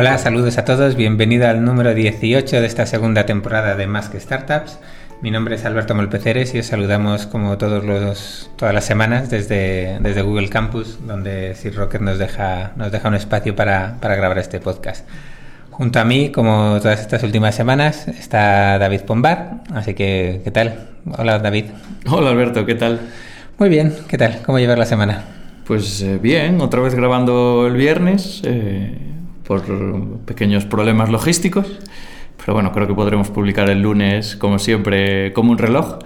Hola, saludos a todos, bienvenido al número 18 de esta segunda temporada de Más que Startups. Mi nombre es Alberto Molpeceres y os saludamos como todos los, todas las semanas desde, desde Google Campus, donde Sir Rocker nos deja, nos deja un espacio para, para grabar este podcast. Junto a mí, como todas estas últimas semanas, está David Pombar. Así que, ¿qué tal? Hola, David. Hola, Alberto, ¿qué tal? Muy bien, ¿qué tal? ¿Cómo llevar la semana? Pues eh, bien, otra vez grabando el viernes eh, por pequeños problemas logísticos. Pero bueno, creo que podremos publicar el lunes, como siempre, como un reloj.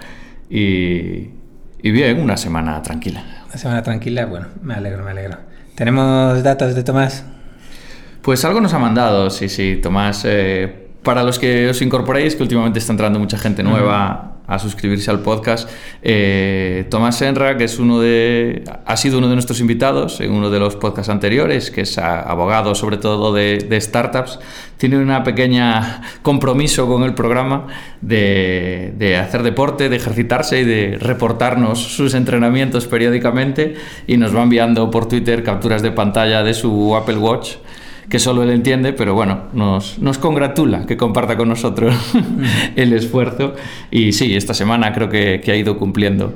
Y, y bien, una semana tranquila. Una semana tranquila, bueno, me alegro, me alegro. ¿Tenemos datos de Tomás? Pues algo nos ha mandado, sí, sí, Tomás. Eh, para los que os incorporéis, que últimamente está entrando mucha gente nueva a suscribirse al podcast. Eh, Tomás Senra, que es uno de, ha sido uno de nuestros invitados en uno de los podcasts anteriores, que es abogado sobre todo de, startups, tiene una pequeña compromiso con el programa de, hacer deporte, de ejercitarse y de reportarnos sus entrenamientos periódicamente y nos va enviando por Twitter capturas de pantalla de su Apple Watch que solo él entiende, pero bueno, nos, nos congratula que comparta con nosotros el esfuerzo. Y sí, esta semana creo que, que ha ido cumpliendo.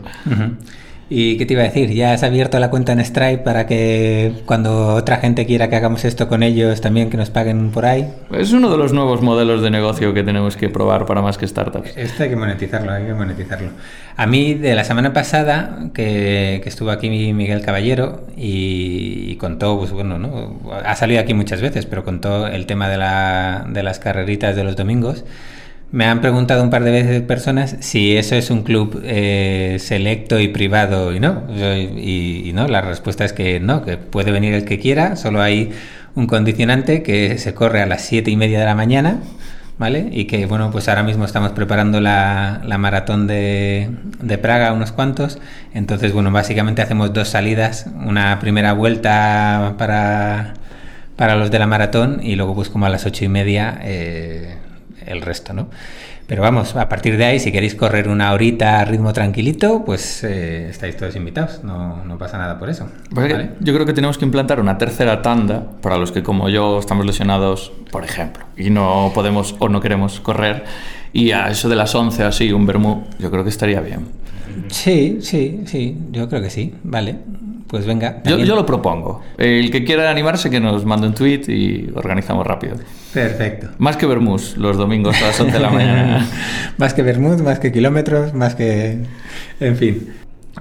¿Y qué te iba a decir? ¿Ya has abierto la cuenta en Stripe para que cuando otra gente quiera que hagamos esto con ellos también que nos paguen por ahí? Es uno de los nuevos modelos de negocio que tenemos que probar para más que startups. Esto hay que monetizarlo, hay que monetizarlo. A mí de la semana pasada que, que estuvo aquí Miguel Caballero y, y, contó, pues bueno, ¿no? ha salido aquí muchas veces, pero contó el tema de, la, de las carreritas de los domingos. Me han preguntado un par de veces personas si eso es un club eh, selecto y privado y no. Y, no, la respuesta es que no, que puede venir el que quiera, solo hay un condicionante que se corre a las siete y media de la mañana, ¿vale? Y que, bueno, pues ahora mismo estamos preparando la, la maratón de, de, Praga, unos cuantos. Entonces, bueno, básicamente hacemos dos salidas, una primera vuelta para, para los de la maratón y luego pues como a las ocho y media... Eh, el resto, ¿no? Pero vamos, a partir de ahí, si queréis correr una horita a ritmo tranquilito, pues eh, estáis todos invitados, no, no, pasa nada por eso. ¿vale? Yo creo que tenemos que implantar una tercera tanda para los que como yo estamos lesionados, por ejemplo, y no podemos o no queremos correr, y a eso de las 11 así, un vermú, yo creo que estaría bien. Sí, sí, sí, yo creo que sí, vale. Pues venga. Yo, yo, lo propongo. El que quiera animarse, que nos mande un tweet y organizamos rápido. Perfecto. Más que Bermús los domingos a las 11 de la mañana. más que Bermús, más que kilómetros, más que. En fin.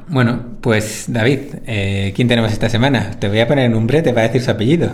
Bueno, pues David, eh, ¿quién tenemos esta semana? Te voy a poner en un brete para decir su apellido.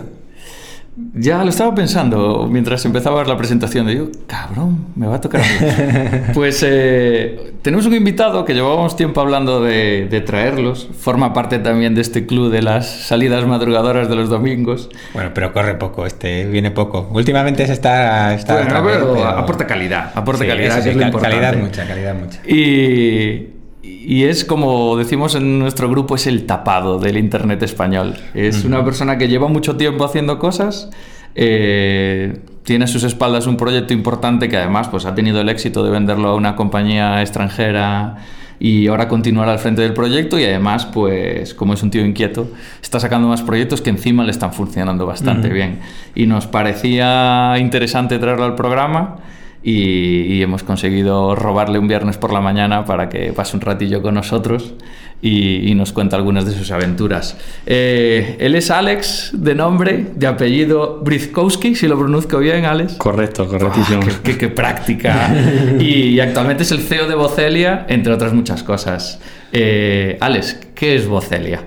Ya lo estaba pensando mientras empezaba la presentación. Digo, cabrón, me va a tocar pues eh, tenemos un invitado que llevábamos tiempo hablando de, traerlos. Forma parte también de este club de las salidas madrugadoras de los domingos. Bueno, pero corre poco, este viene poco. Últimamente se está. está bueno, pero, aporta calidad. Aporta calidad, que es lo importante. Calidad mucha, calidad mucha. Y y es como decimos en nuestro grupo, es el tapado del Internet español. Es una persona que lleva mucho tiempo haciendo cosas, eh, tiene a sus espaldas un proyecto importante que además pues, ha tenido el éxito de venderlo a una compañía extranjera y ahora continuar al frente del proyecto y además, pues como es un tío inquieto, está sacando más proyectos que encima le están funcionando bastante bien. Y nos parecía interesante traerlo al programa y, hemos conseguido robarle un viernes por la mañana para que pase un ratillo con nosotros y, nos cuente algunas de sus aventuras. Eh, él es Alex, de nombre, de apellido Brizkowski, si lo pronuncio bien, Alex. Correcto, correctísimo. qué, práctica! y, actualmente es el CEO de Vocelia, entre otras muchas cosas. Eh, Alex, ¿qué es Vocelia?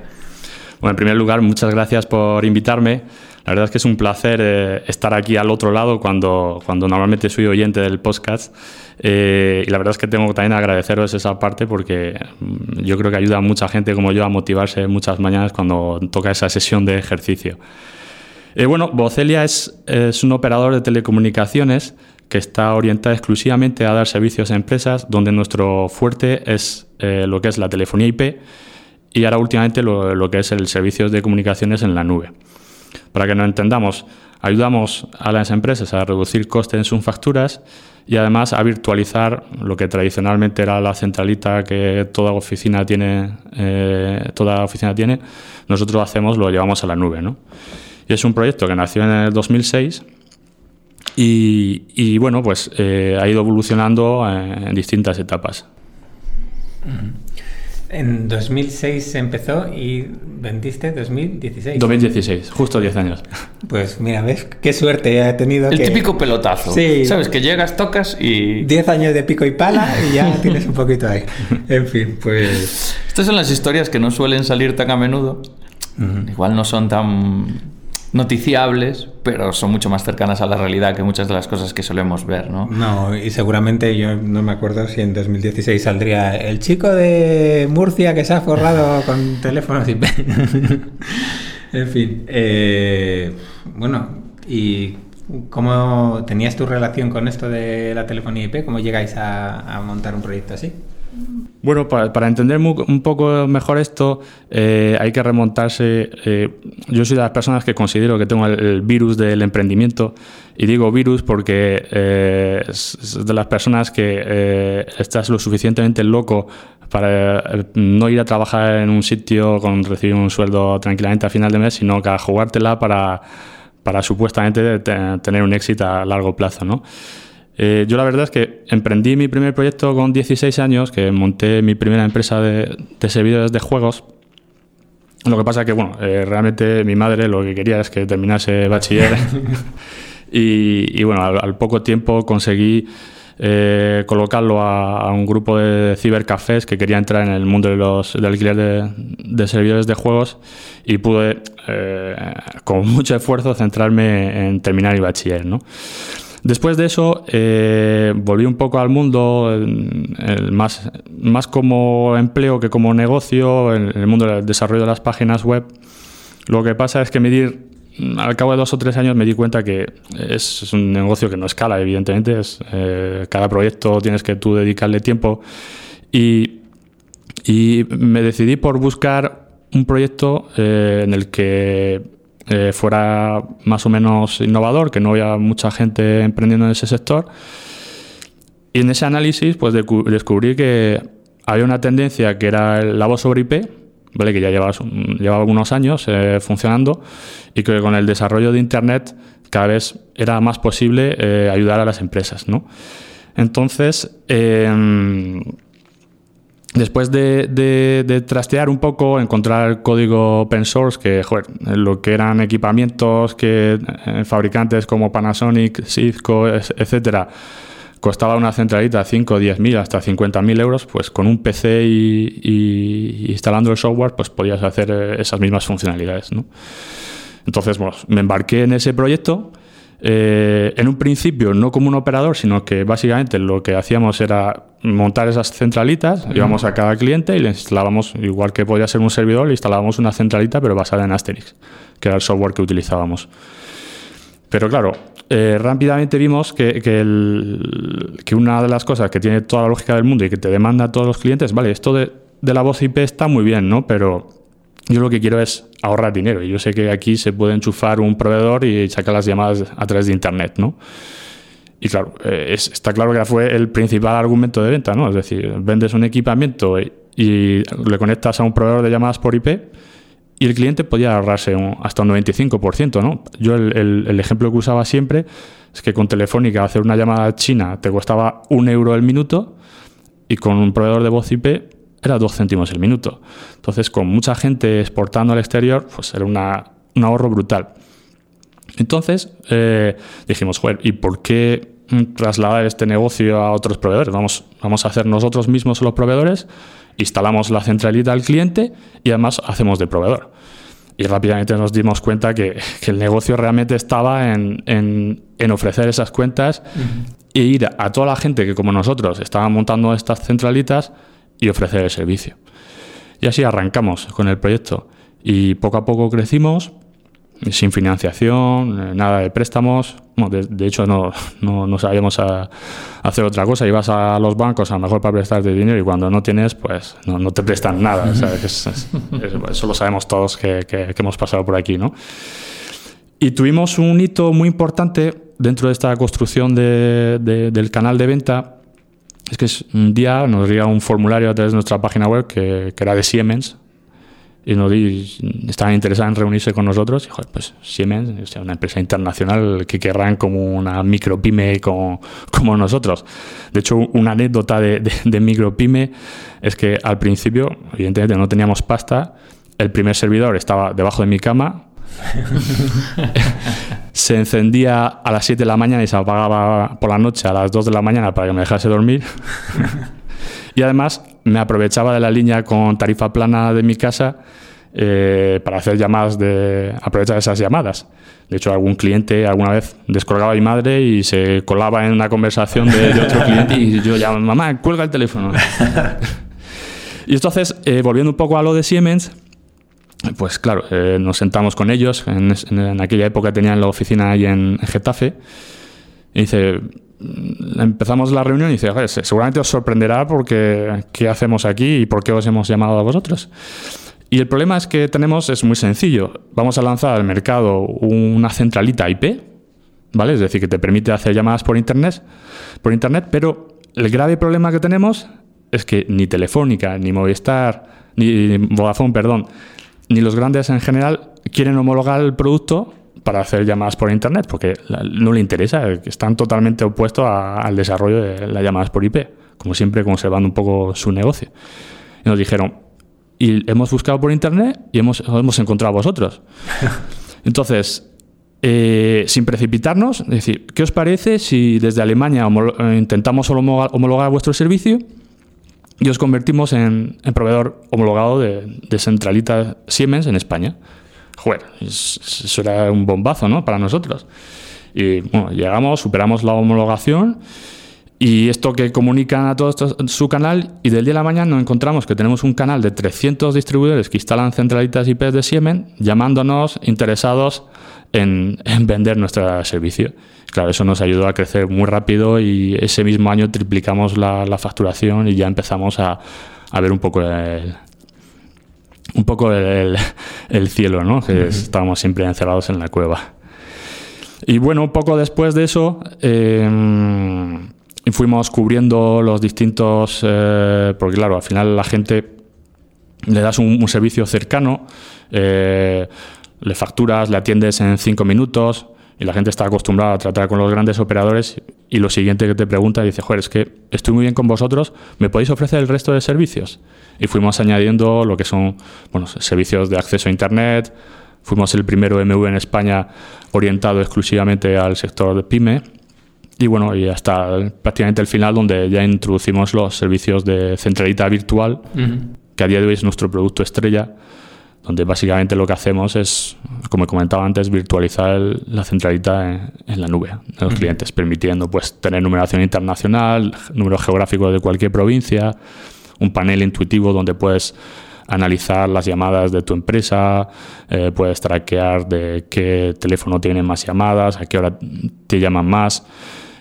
Bueno, en primer lugar, muchas gracias por invitarme. La verdad es que es un placer eh, estar aquí al otro lado cuando, cuando normalmente soy oyente del podcast. Eh, y la verdad es que tengo también agradeceros esa parte porque mm, yo creo que ayuda a mucha gente como yo a motivarse muchas mañanas cuando toca esa sesión de ejercicio. Eh, bueno, Vocelia es, un operador de telecomunicaciones que está orientada exclusivamente a dar servicios a empresas donde nuestro fuerte es lo que es la telefonía IP y ahora últimamente lo que es el servicio de comunicaciones en la nube. Para que nos entendamos, ayudamos a las empresas a reducir costes en sus facturas y además a virtualizar lo que tradicionalmente era la centralita que toda oficina tiene, eh, toda oficina tiene. Nosotros lo hacemos, lo llevamos a la nube. ¿no? Y es un proyecto que nació en el 2006 Y, bueno, pues eh, ha ido evolucionando en, distintas etapas. En 2006 se empezó y vendiste 2016. 2016, justo 10 años. Pues mira, ves qué suerte he tenido. El típico pelotazo. Sí. Sabes que llegas, tocas y. 10 años de pico y pala y ya tienes un poquito ahí. En fin, pues. Estas son las historias que no suelen salir tan a menudo. Igual no son tan noticiables, pero son mucho más cercanas a la realidad que muchas de las cosas que solemos ver, ¿no? No, y seguramente yo no me acuerdo si en 2016 saldría el chico de Murcia que se ha forrado con teléfonos IP. en fin, eh, bueno, ¿y cómo tenías tu relación con esto de la telefonía IP? ¿Cómo llegáis a montar un proyecto así? Bueno, para, entender un poco mejor esto, eh, hay que remontarse. Eh, yo soy de las personas que considero que tengo el, virus del emprendimiento, y digo virus porque eh, es de las personas que estás lo suficientemente loco para no ir a trabajar en un sitio con recibir un sueldo tranquilamente a final de mes, sino que a jugártela para, para supuestamente tener un éxito a largo plazo, ¿no? Eh, yo la verdad es que emprendí mi primer proyecto con 16 años, que monté mi primera empresa de, servidores de juegos. Lo que pasa es que, bueno, eh, realmente mi madre lo que quería es que terminase bachiller. y, bueno, al, poco tiempo conseguí eh, colocarlo a, un grupo de cibercafés que quería entrar en el mundo de los, alquiler de, servidores de juegos y pude, con mucho esfuerzo, centrarme en terminar mi bachiller, ¿no? Después de eso, eh, volví un poco al mundo, más, más como empleo que como negocio, en, el mundo del desarrollo de las páginas web. Lo que pasa es que medir, al cabo de dos o tres años me di cuenta que es, un negocio que no escala, evidentemente. Eh, cada proyecto tienes que tú dedicarle tiempo. Y, y me decidí por buscar un proyecto eh, en el que eh, fuera más o menos innovador, que no había mucha gente emprendiendo en ese sector. Y en ese análisis pues descubrí que había una tendencia que era la voz sobre IP, ¿vale? que ya llevaba, llevaba algunos años eh, funcionando y que con el desarrollo de Internet cada vez era más posible eh, ayudar a las empresas. ¿no? Entonces, em, Después de, trastear un poco, encontrar código open source, que lo que eran equipamientos que eh, fabricantes como Panasonic, Cisco, etcétera, costaba una centralita 5, 10 mil, hasta 50 mil euros, pues con un PC y, instalando el software, pues podías hacer eh, esas mismas funcionalidades. Entonces, me embarqué en ese proyecto eh, en un principio no como un operador, sino que básicamente lo que hacíamos era montar esas centralitas, íbamos a cada cliente y le instalábamos, igual que podía ser un servidor, le instalábamos una centralita pero basada en Asterix, que era el software que utilizábamos. Pero claro, eh, rápidamente vimos que, que, una de las cosas que tiene toda la lógica del mundo y que te demanda a todos los clientes, vale, esto de, de la voz IP está muy bien, ¿no? Pero yo lo que quiero es ahorrar dinero. Yo sé que aquí se puede enchufar un proveedor y sacar las llamadas a través de Internet, ¿no? Y claro, eh, está claro que fue el principal argumento de venta, ¿no? Es decir, vendes un equipamiento y, le conectas a un proveedor de llamadas por IP y el cliente podía ahorrarse hasta un 95%, ¿no? Yo el, el, ejemplo que usaba siempre es que con Telefónica hacer una llamada china te costaba un euro el minuto y con un proveedor de voz IP era dos céntimos el minuto. Entonces, con mucha gente exportando al exterior, pues era un ahorro brutal. Entonces, eh, dijimos, joder, ¿y por qué trasladar este negocio a otros proveedores? Vamos, vamos a hacer nosotros mismos los proveedores, instalamos la centralita al cliente y además hacemos de proveedor. Y rápidamente nos dimos cuenta que, el negocio realmente estaba en, en, ofrecer esas cuentas e ir a toda la gente que como nosotros estaba montando estas centralitas y ofrecer el servicio. Y así arrancamos con el proyecto y poco a poco crecimos sin financiación, nada de préstamos. de, hecho, no, no, sabíamos hacer otra cosa. Ibas a los bancos a lo mejor para prestarte dinero y cuando no tienes, pues no, te prestan nada. eso lo sabemos todos que, que, hemos pasado por aquí. ¿no? Y tuvimos un hito muy importante dentro de esta construcción de, del canal de venta es que un día nos llega un formulario a través de nuestra página web que, era de Siemens y nos di, estaban interesados en reunirse con nosotros. Y, joder, pues Siemens, o sea, una empresa internacional que querrán como una micropyme como, como nosotros. De hecho, una anécdota de, de, de micropyme es que al principio, evidentemente, no teníamos pasta. El primer servidor estaba debajo de mi cama. se encendía a las 7 de la mañana y se apagaba por la noche a las 2 de la mañana para que me dejase dormir. y además me aprovechaba de la línea con tarifa plana de mi casa eh, para hacer llamadas de aprovechar esas llamadas. De hecho, algún cliente alguna vez descolgaba a mi madre y se colaba en una conversación de, de otro cliente y yo llamaba, mamá, cuelga el teléfono. y entonces, eh, volviendo un poco a lo de Siemens, pues claro, eh, nos sentamos con ellos. En, aquella época tenían la oficina ahí en, en Getafe. Y dice, empezamos la reunión y dice, seguramente os sorprenderá porque qué hacemos aquí y por qué os hemos llamado a vosotros. Y el problema es que tenemos, es muy sencillo. Vamos a lanzar al mercado una centralita IP, ¿vale? Es decir, que te permite hacer llamadas por internet, por internet, pero el grave problema que tenemos es que ni Telefónica, ni Movistar, ni Vodafone, perdón, ni los grandes en general quieren homologar el producto para hacer llamadas por internet, porque no le interesa, están totalmente opuestos a, al desarrollo de las llamadas por IP, como siempre conservando un poco su negocio. Y nos dijeron, y hemos buscado por internet y hemos, hemos encontrado a vosotros. Entonces, eh, sin precipitarnos, es decir, ¿qué os parece si desde Alemania intentamos homologar, homologar, vuestro servicio y os convertimos en, en proveedor homologado de, de centralita Siemens en España? Joder, eso era un bombazo, ¿no? Para nosotros. Y bueno, llegamos, superamos la homologación y esto que comunican a todos su canal y del día a la mañana nos encontramos que tenemos un canal de 300 distribuidores que instalan centralitas IP de Siemens llamándonos interesados en, en vender nuestro servicio. Claro, eso nos ayudó a crecer muy rápido y ese mismo año triplicamos la, la facturación y ya empezamos a, a ver un poco el, un poco el, el cielo, ¿no? Que uh -huh. estábamos siempre encerrados en la cueva. Y bueno, poco después de eso, eh, fuimos cubriendo los distintos, eh, porque claro, al final la gente le das un, un servicio cercano, eh, le facturas, le atiendes en cinco minutos y la gente está acostumbrada a tratar con los grandes operadores y lo siguiente que te pregunta dice, joder, es que estoy muy bien con vosotros, ¿me podéis ofrecer el resto de servicios? Y fuimos añadiendo lo que son bueno, servicios de acceso a Internet, fuimos el primero MV en España orientado exclusivamente al sector de PyME, y bueno, y hasta prácticamente el final donde ya introducimos los servicios de centralita virtual, uh -huh. que a día de hoy es nuestro producto estrella, donde básicamente lo que hacemos es, como comentaba antes, virtualizar el, la centralita en, en, la nube de los uh -huh. clientes, permitiendo pues tener numeración internacional, número geográfico de cualquier provincia, un panel intuitivo donde puedes analizar las llamadas de tu empresa, eh, puedes traquear de qué teléfono tiene más llamadas, a qué hora te llaman más.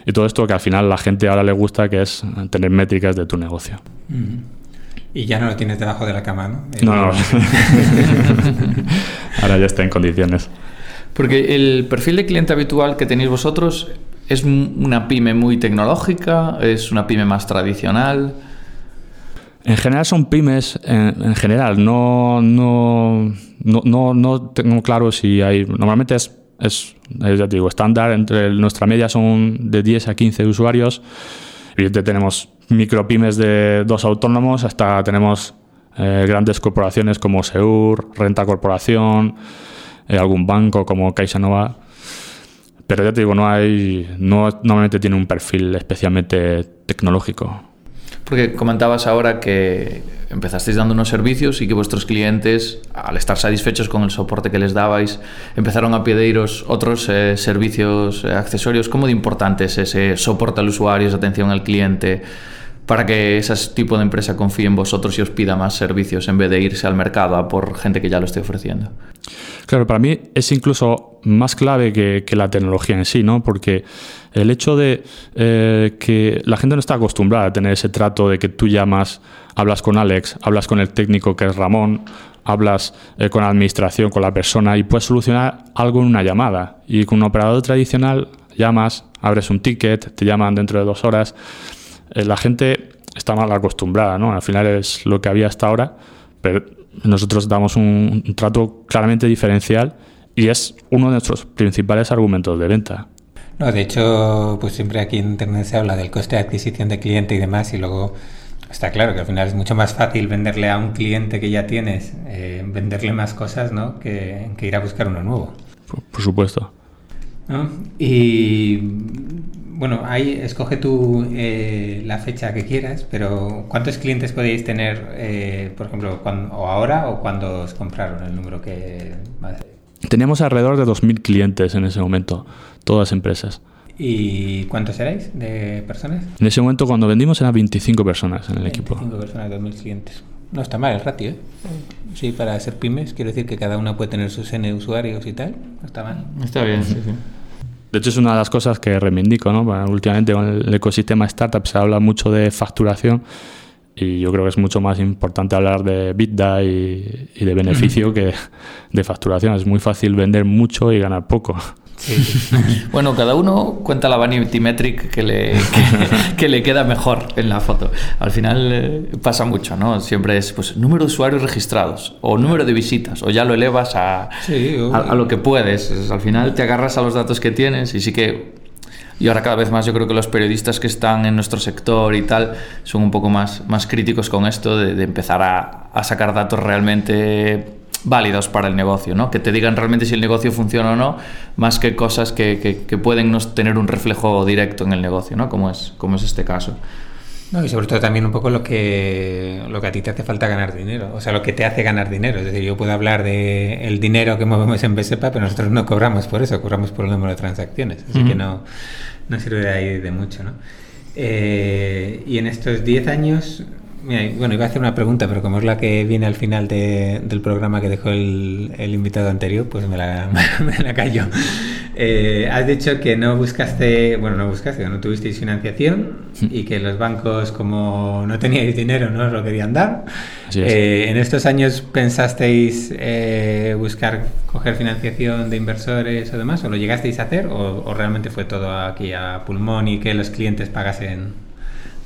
Y todo esto que al final la gente ahora le gusta, que es tener métricas de tu negocio. Y ya no lo tienes debajo de la cama, ¿no? El... No, no. ahora ya está en condiciones. Porque el perfil de cliente habitual que tenéis vosotros es una pyme muy tecnológica, es una pyme más tradicional. En general son pymes, en, en general, no, no, no, no, no tengo claro si hay. Normalmente es es, es, ya te digo, estándar. Entre nuestra media son de 10 a 15 usuarios. Evidentemente tenemos micropymes de dos autónomos, hasta tenemos eh, grandes corporaciones como Seur, Renta Corporación, eh, algún banco como CaixaNova. Pero ya te digo, no hay, no, normalmente tiene un perfil especialmente tecnológico. Porque comentabas ahora que empezasteis dando unos servicios y que vuestros clientes, al estar satisfechos con el soporte que les dabais, empezaron a pediros otros eh, servicios, eh, accesorios. ¿Cómo de importante es ese soporte al usuario, esa atención al cliente, para que ese tipo de empresa confíe en vosotros y os pida más servicios en vez de irse al mercado a por gente que ya lo esté ofreciendo? Claro, para mí es incluso más clave que, la tecnología en sí, ¿no? Porque el hecho de eh, que la gente no está acostumbrada a tener ese trato de que tú llamas, hablas con Alex, hablas con el técnico que es Ramón, hablas eh, con la administración, con la persona y puedes solucionar algo en una llamada. Y con un operador tradicional llamas, abres un ticket, te llaman dentro de dos horas. Eh, la gente está mal acostumbrada, ¿no? Al final es lo que había hasta ahora, pero nosotros damos un, un trato claramente diferencial y es uno de nuestros principales argumentos de venta. No, de hecho, pues siempre aquí en Internet se habla del coste de adquisición de cliente y demás, y luego está claro que al final es mucho más fácil venderle a un cliente que ya tienes, eh, venderle más cosas, ¿no? Que, que, ir a buscar uno nuevo. Por, por supuesto. ¿No? Y bueno, ahí escoge tú eh, la fecha que quieras, pero ¿cuántos clientes podéis tener, eh, por ejemplo, cuando, o ahora o cuando os compraron el número que... Teníamos alrededor de 2.000 clientes en ese momento, todas empresas. ¿Y cuántos erais de personas? En ese momento cuando vendimos eran 25 personas en el 25 equipo. 25 personas, 2.000 clientes. No está mal el ratio, ¿eh? Sí, para ser pymes, quiero decir que cada una puede tener sus N usuarios y tal. No está mal. Está bien, sí, sí. De hecho, es una de las cosas que reivindico, ¿no? Bueno, últimamente con el ecosistema startup se habla mucho de facturación y yo creo que es mucho más importante hablar de bitda y, y de beneficio que de facturación. Es muy fácil vender mucho y ganar poco. Sí. bueno, cada uno cuenta la vanity metric que le, que, que, le queda mejor en la foto. Al final eh, pasa mucho, ¿no? Siempre es pues número de usuarios registrados o número de visitas o ya lo elevas a, sí, a, a, lo que puedes. Es, al final te agarras a los datos que tienes y sí que... Y ahora cada vez más yo creo que los periodistas que están en nuestro sector y tal son un poco más, más críticos con esto de, de empezar a, a sacar datos realmente válidos para el negocio, ¿no? que te digan realmente si el negocio funciona o no, más que cosas que, que, que pueden no tener un reflejo directo en el negocio, ¿no? como, es, como es este caso. No, y sobre todo también un poco lo que, lo que a ti te hace falta ganar dinero, o sea, lo que te hace ganar dinero. Es decir, yo puedo hablar de el dinero que movemos en BSEPA, pero nosotros no cobramos por eso, cobramos por el número de transacciones. Así que no, no sirve de ahí de mucho. ¿no? Eh, y en estos 10 años, Mira, bueno, iba a hacer una pregunta, pero como es la que viene al final de, del programa que dejó el, el, invitado anterior, pues me la, me la callo. Eh, has dicho que no buscaste, bueno, no buscaste, no tuvisteis financiación y que los bancos, como no teníais dinero, no os lo querían dar. Eh, ¿En estos años pensasteis eh, buscar coger financiación de inversores o demás? ¿O lo llegasteis a hacer? ¿O, o realmente fue todo aquí a pulmón y que los clientes pagasen?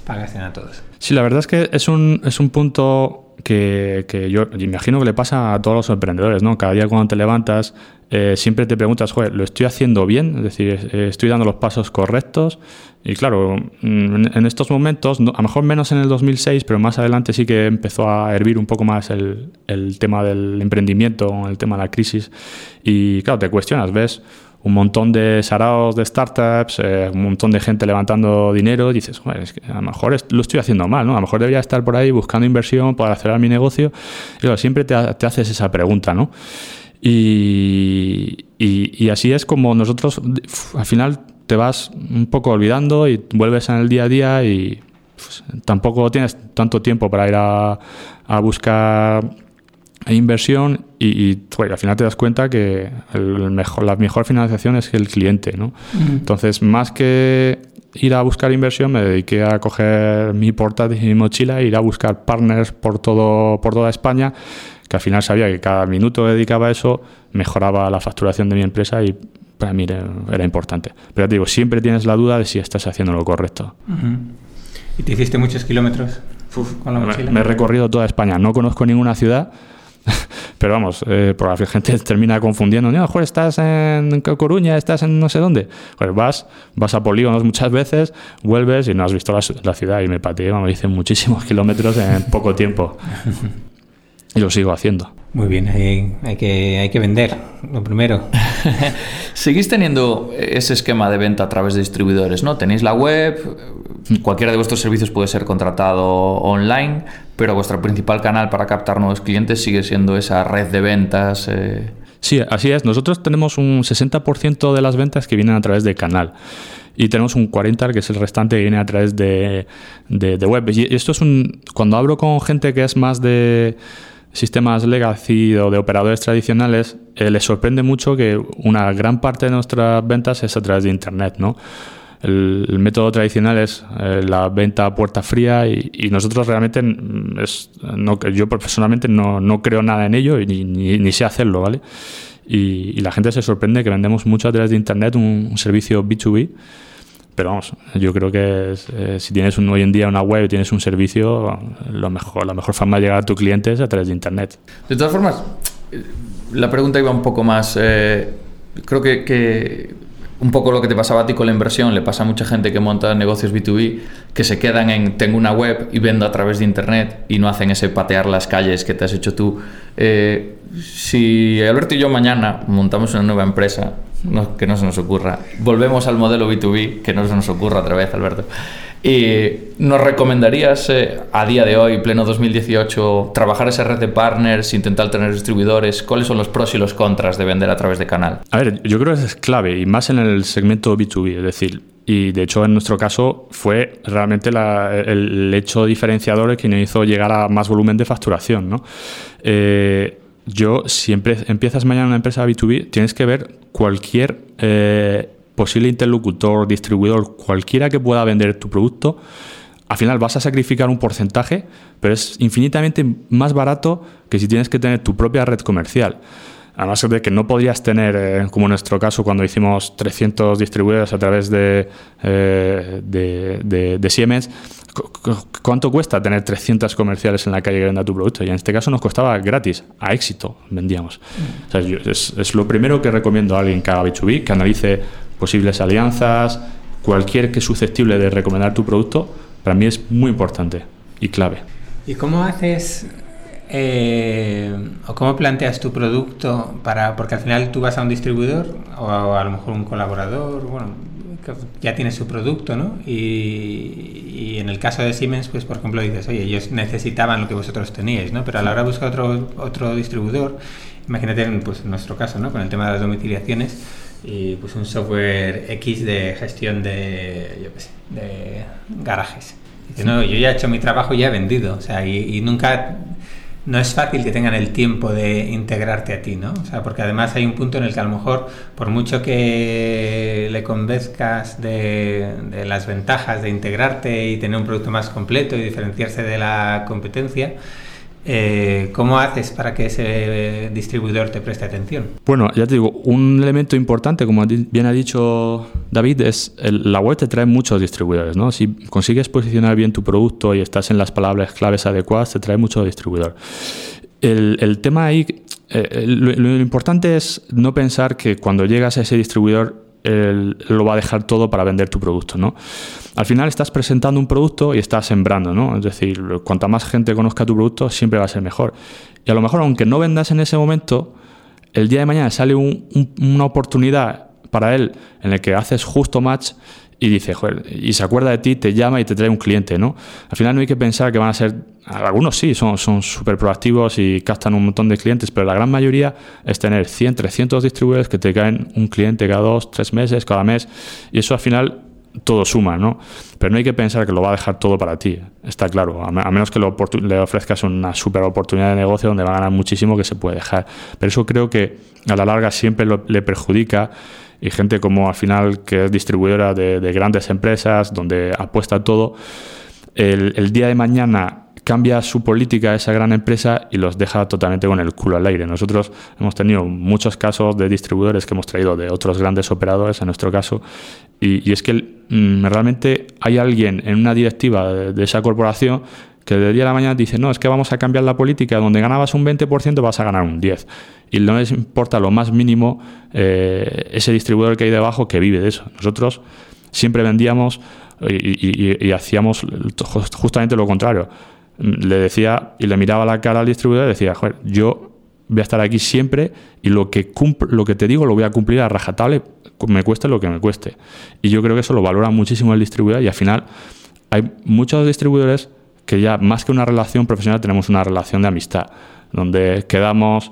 Pagasen a todos. Sí, la verdad es que es un, es un punto que, que yo imagino que le pasa a todos los emprendedores, ¿no? Cada día cuando te levantas eh, siempre te preguntas, joder, ¿lo estoy haciendo bien? Es decir, ¿estoy dando los pasos correctos? Y claro, en, en estos momentos, a lo mejor menos en el 2006, pero más adelante sí que empezó a hervir un poco más el, el tema del emprendimiento, el tema de la crisis. Y claro, te cuestionas, ves un montón de saraos de startups, eh, un montón de gente levantando dinero, dices, bueno, es que a lo mejor lo estoy haciendo mal, ¿no? A lo mejor debería estar por ahí buscando inversión para acelerar mi negocio. Y claro, siempre te, te haces esa pregunta, ¿no? Y, y, y, así es como nosotros, al final te vas un poco olvidando y vuelves en el día a día y pues, tampoco tienes tanto tiempo para ir a, a buscar inversión y, y bueno, al final te das cuenta que el mejor, la mejor financiación es el cliente. ¿no? Mm. Entonces, más que ir a buscar inversión, me dediqué a coger mi portátil y mi mochila e ir a buscar partners por, todo, por toda España, que al final sabía que cada minuto que dedicaba a eso mejoraba la facturación de mi empresa y para mí era, era importante. Pero te digo, siempre tienes la duda de si estás haciendo lo correcto. Uh -huh. ¿Y te hiciste muchos kilómetros Uf, con la mochila? Me, me he recorrido toda España, no conozco ninguna ciudad pero vamos, eh, por la gente termina confundiendo. No, mejor estás en Coruña, estás en no sé dónde. Pues vas, vas a polígonos muchas veces, vuelves y no has visto la, la ciudad. Y me pateé, me hice muchísimos kilómetros en poco tiempo. Y lo sigo haciendo. Muy bien, hay, hay, que, hay que vender, lo primero. Seguís teniendo ese esquema de venta a través de distribuidores, ¿no? Tenéis la web, cualquiera de vuestros servicios puede ser contratado online, pero vuestro principal canal para captar nuevos clientes sigue siendo esa red de ventas. Eh... Sí, así es. Nosotros tenemos un 60% de las ventas que vienen a través de canal y tenemos un 40 que es el restante que viene a través de, de, de web. Y esto es un... Cuando hablo con gente que es más de sistemas legacy o de operadores tradicionales, eh, les sorprende mucho que una gran parte de nuestras ventas es a través de Internet, ¿no? El, el método tradicional es eh, la venta a puerta fría y, y nosotros realmente es, no, yo personalmente no, no, creo nada en ello y ni, ni, ni sé hacerlo, ¿vale? Y, y, la gente se sorprende que vendemos mucho a través de Internet un, un servicio B2B pero vamos, yo creo que eh, si tienes un, hoy en día una web tienes un servicio, lo mejor, la mejor forma de llegar a tu cliente es a través de Internet. De todas formas, la pregunta iba un poco más... Eh, creo que, que un poco lo que te pasaba a ti con la inversión, le pasa a mucha gente que monta negocios B2B que se quedan en tengo una web y vendo a través de internet y no hacen ese patear las calles que te has hecho tú. Eh, si Alberto y yo mañana montamos una nueva empresa, que no se nos ocurra, volvemos al modelo B2B, que no se nos ocurra otra vez, Alberto. ¿Y nos recomendarías eh, a día de hoy, pleno 2018, trabajar esa red de partners, intentar tener distribuidores? ¿Cuáles son los pros y los contras de vender a través de canal? A ver, yo creo que es clave y más en el segmento B2B, es decir, y de hecho en nuestro caso fue realmente el hecho diferenciador que nos hizo llegar a más volumen de facturación. ¿no? Eh, yo, si empiezas mañana una empresa B2B, tienes que ver cualquier eh, posible interlocutor, distribuidor, cualquiera que pueda vender tu producto, al final vas a sacrificar un porcentaje, pero es infinitamente más barato que si tienes que tener tu propia red comercial. Además de que no podrías tener, eh, como en nuestro caso, cuando hicimos 300 distribuidores a través de, eh, de, Siemens, ¿cuánto cuesta tener 300 comerciales en la calle que venda tu producto? Y en este caso nos costaba gratis, a éxito vendíamos. es, es, lo primero que recomiendo a alguien que haga B2B, que analice posibles alianzas, cualquier que es susceptible de recomendar tu producto, para mí es muy importante y clave. ¿Y cómo haces eh, o cómo planteas tu producto para, porque al final tú vas a un distribuidor o a, lo mejor un colaborador, bueno, ya tiene su producto, ¿no? Y, en el caso de Siemens, pues por ejemplo dices, oye, ellos necesitaban lo que vosotros teníais, ¿no? Pero a la hora de buscar otro, otro distribuidor, imagínate, pues en nuestro caso, ¿no? Con el tema de las domiciliaciones, y pues un software X de gestión de, yo qué sé, de garajes. No, yo ya he hecho mi trabajo y ya he vendido, o sea, y, nunca, no es fácil que tengan el tiempo de integrarte a ti, ¿no? O sea, porque además hay un punto en el que a lo mejor, por mucho que le convenzcas de, de las ventajas de integrarte y tener un producto más completo y diferenciarse de la competencia, eh, ¿Cómo haces para que ese distribuidor te preste atención? Bueno, ya te digo, un elemento importante, como bien ha dicho David, es la web te trae muchos distribuidores. ¿no? Si consigues posicionar bien tu producto y estás en las palabras claves adecuadas, te trae mucho distribuidor. El, tema ahí, eh, lo importante es no pensar que cuando llegas a ese distribuidor él lo va a dejar todo para vender tu producto, ¿no? Al final estás presentando un producto y estás sembrando, ¿no? Es decir, cuanta más gente conozca tu producto, siempre va a ser mejor. Y a lo mejor, aunque no vendas en ese momento, el día de mañana sale una oportunidad para él en el que haces justo match y dice, joder, y se acuerda de ti, te llama y te trae un cliente, ¿no? Al final no hay que pensar que van a ser, algunos sí, son súper proactivos y captan un montón de clientes, pero la gran mayoría es tener 100, 300 distribuidores que te caen un cliente cada dos, tres meses, cada mes, y eso al final todo suma, ¿no? Pero no hay que pensar que lo va a dejar todo para ti, está claro, a, menos que le ofrezcas una super oportunidad de negocio donde va a ganar muchísimo que se puede dejar. Pero eso creo que a la larga siempre le perjudica y gente como al final que es distribuidora de, grandes empresas, donde apuesta todo, el, día de mañana cambia su política a esa gran empresa y los deja totalmente con el culo al aire. Nosotros hemos tenido muchos casos de distribuidores que hemos traído de otros grandes operadores, en nuestro caso, y, es que realmente hay alguien en una directiva de, esa corporación que de día a la mañana dice, no, es que vamos a cambiar la política, donde ganabas un 20% vas a ganar un 10% y no les importa lo más mínimo eh, ese distribuidor que hay debajo que vive de eso. Nosotros siempre vendíamos y, hacíamos justamente lo contrario. Le decía y le miraba la cara al distribuidor y decía, joder, yo voy a estar aquí siempre y lo que, lo que te digo lo voy a cumplir a rajatable, me cueste lo que me cueste. Y yo creo que eso lo valora muchísimo el distribuidor y al final hay muchos distribuidores que ya más que una relación profesional tenemos una relación de amistad, donde quedamos,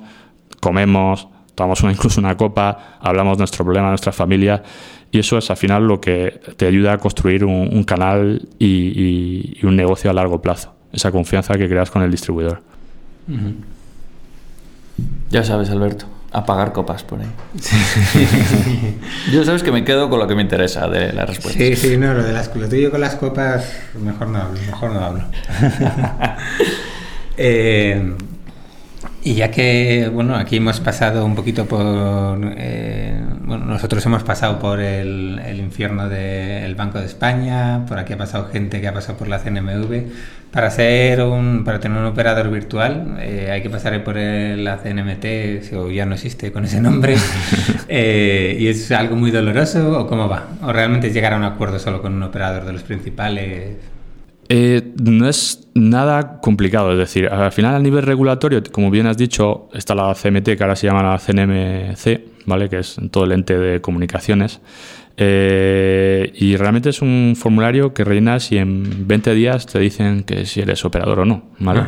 comemos, tomamos incluso una copa, hablamos de nuestro problema, de nuestra familia, y eso es al final lo que te ayuda a construir un, canal y, un negocio a largo plazo, esa confianza que creas con el distribuidor. Ya sabes, Alberto, a pagar copas por ahí. Yo sabes que me quedo con lo que me interesa de la respuesta. Sí, sí, no, lo de las lo tuyo con las copas, mejor no hablo, mejor no hablo. eh, Y ya que, bueno, aquí hemos pasado un poquito por, eh, bueno, nosotros hemos pasado por el, el infierno del Banco de España, por aquí ha pasado gente que ha pasado por la CNMV. Para ser un, para tener un operador virtual eh, hay que pasar por el, la CNMT, o ya no existe con ese nombre, eh, y es algo muy doloroso, o cómo va, o realmente es llegar a un acuerdo solo con un operador de los principales. Eh, no es nada complicado, es decir, al final a nivel regulatorio, como bien has dicho, está la CMT, que ahora se llama la CNMC, ¿vale? que es todo el ente de comunicaciones. Eh, y realmente es un formulario que rellenas y en 20 días te dicen que si eres operador o no. ¿vale?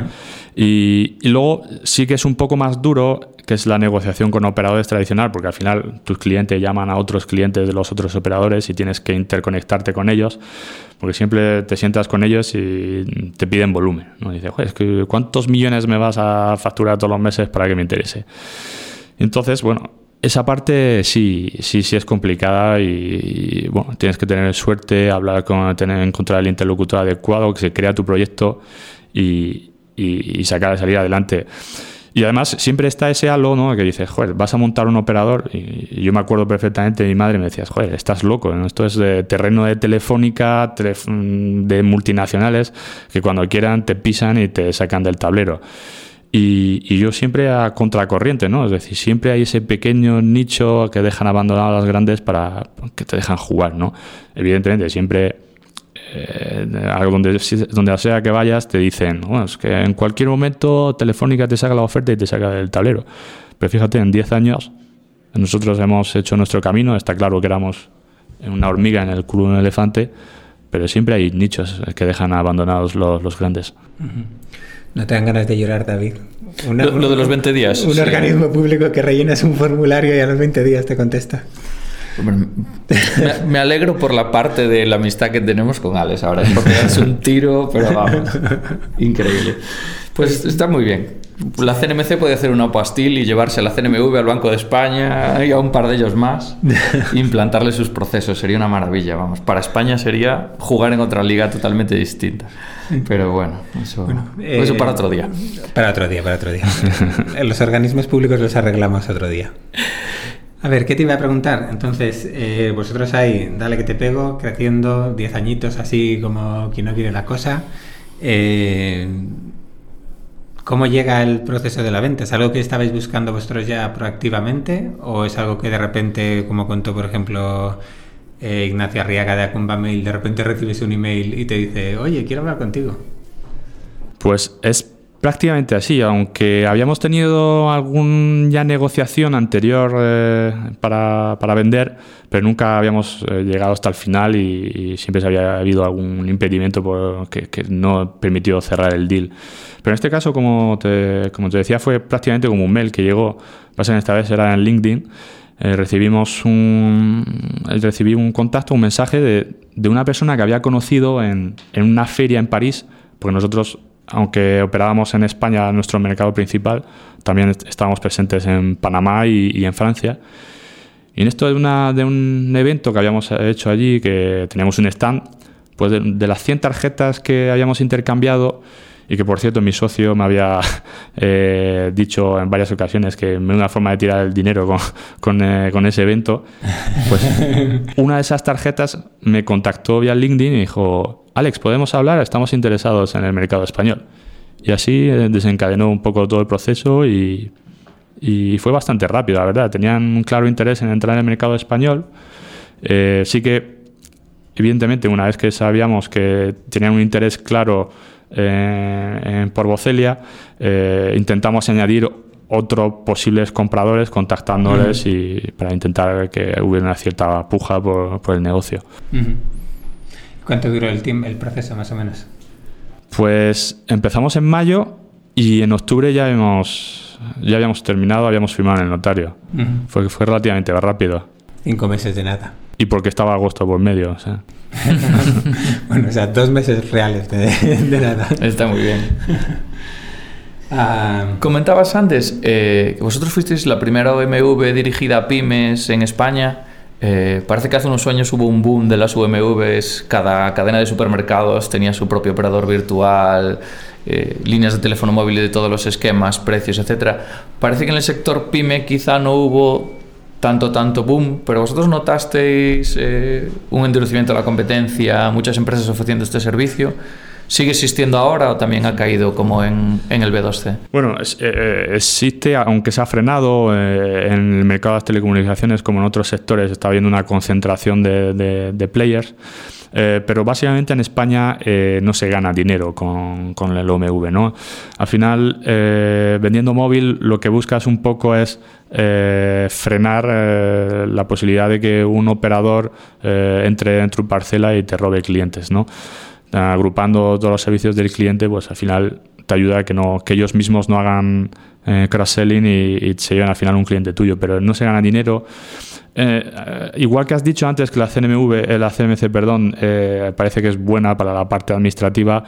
Y, y, luego sí que es un poco más duro, que es la negociación con operadores tradicional, porque al final tus clientes llaman a otros clientes de los otros operadores y tienes que interconectarte con ellos, porque siempre te sientas con ellos y te piden volumen. ¿no? Dices, ¿cuántos millones me vas a facturar todos los meses para que me interese? Entonces, bueno, esa parte sí, sí, sí es complicada y, y, bueno, tienes que tener suerte, hablar con, tener, encontrar el interlocutor adecuado, que se crea tu proyecto y, y, y sacar, salir adelante. Y además siempre está ese halo, ¿no? Que dices, joder, vas a montar un operador. Y yo me acuerdo perfectamente, mi madre me decía, joder, estás loco, ¿no? esto es de terreno de telefónica, de multinacionales, que cuando quieran te pisan y te sacan del tablero. Y, y, yo siempre a contracorriente, ¿no? Es decir, siempre hay ese pequeño nicho que dejan abandonado a las grandes para que te dejan jugar, ¿no? Evidentemente, siempre eh, donde, donde sea que vayas te dicen, bueno, es que en cualquier momento Telefónica te saca la oferta y te saca del tablero. Pero fíjate, en 10 años nosotros hemos hecho nuestro camino, está claro que éramos una hormiga en el culo de un elefante, pero siempre hay nichos que dejan abandonados los, los grandes. Uh -huh. No te dan ganas de llorar, David. Una, lo, lo, de los 20 días. Un sí. organismo público que rellenas un formulario y a los 20 días te contesta. Me, me, alegro por la parte de la amistad que tenemos con Alex ahora. Es porque es un tiro, pero vamos. Increíble. Pues está muy bien. La CNMC puede hacer una pastil y llevarse la CNMV al Banco de España y a un par de ellos más e implantarle sus procesos. Sería una maravilla, vamos. Para España sería jugar en otra liga totalmente distinta. Pero bueno, eso, bueno, eh, eso para otro día. Para otro día, para otro día. los organismos públicos los arreglamos otro día. A ver, ¿qué te iba a preguntar? Entonces, eh, vosotros ahí, dale que te pego, creciendo, 10 añitos así como quien no quiere la cosa. Eh, ¿Cómo llega el proceso de la venta? ¿Es algo que estabais buscando vosotros ya proactivamente? ¿O es algo que de repente, como contó por ejemplo eh, Ignacia Arriaga de Acumba Mail, de repente recibes un email y te dice, oye, quiero hablar contigo? Pues es prácticamente así, aunque habíamos tenido algún ya negociación anterior eh, para, para, vender, pero nunca habíamos eh, llegado hasta el final y, y, siempre había habido algún impedimento que, no permitió cerrar el deal. Pero en este caso, como te, como te decía, fue prácticamente como un mail que llegó, pasa esta vez era en LinkedIn, eh, recibimos un, recibí un contacto, un mensaje de, de una persona que había conocido en, en una feria en París, porque nosotros aunque operábamos en España, nuestro mercado principal, también estábamos presentes en Panamá y, y en Francia. Y en esto de, una, de, un evento que habíamos hecho allí, que teníamos un stand, pues de, de, las 100 tarjetas que habíamos intercambiado, y que por cierto mi socio me había eh, dicho en varias ocasiones que una forma de tirar el dinero con, con, eh, con ese evento, pues una de esas tarjetas me contactó vía LinkedIn y dijo, Alex, ¿podemos hablar? Estamos interesados en el mercado español. Y así eh, desencadenó un poco todo el proceso y, y, fue bastante rápido, la verdad. Tenían un claro interés en entrar en el mercado español. Eh, sí que, evidentemente, una vez que sabíamos que tenían un interés claro eh, en, por Bocelia, eh, intentamos añadir otros posibles compradores contactándoles uh -huh. y para intentar que hubiera una cierta puja por, por el negocio. Uh -huh. ¿Cuánto duró el, tiempo, el proceso más o menos? Pues empezamos en mayo y en octubre ya habíamos, ya habíamos terminado, habíamos firmado en el notario. Uh -huh. fue, fue relativamente rápido. Cinco meses de nada. Y porque estaba agosto por medio. O sea. bueno, o sea, dos meses reales de, de nada. Está muy bien. Uh, Comentabas antes eh, que vosotros fuisteis la primera OMV dirigida a pymes en España Eh, parece que hace unos años hubo un boom de las UMVs, cada cadena de supermercados tenía su propio operador virtual, eh, líneas de teléfono móvil de todos los esquemas, precios, etc. Parece que en el sector pyme quizá no hubo tanto, tanto boom, pero vosotros notasteis eh, un endurecimiento de la competencia, muchas empresas ofreciendo este servicio. ¿Sigue existiendo ahora o también ha caído como en, en el B2C? Bueno, es, eh, existe, aunque se ha frenado eh, en el mercado de las telecomunicaciones como en otros sectores, está habiendo una concentración de, de, de players. Eh, pero básicamente en España eh, no se gana dinero con, con, el OMV. ¿no? Al final, eh, vendiendo móvil, lo que buscas un poco es frenar la posibilidad de que un operador entre en tu parcela y te robe clientes. ¿no? Agrupando todos los servicios del cliente, pues al final te ayuda a que, no, que ellos mismos no hagan cross-selling y, y se lleven al final un cliente tuyo, pero no se gana dinero. Eh, igual que has dicho antes que la CNMV, eh, la CMC, perdón, eh, parece que es buena para la parte administrativa,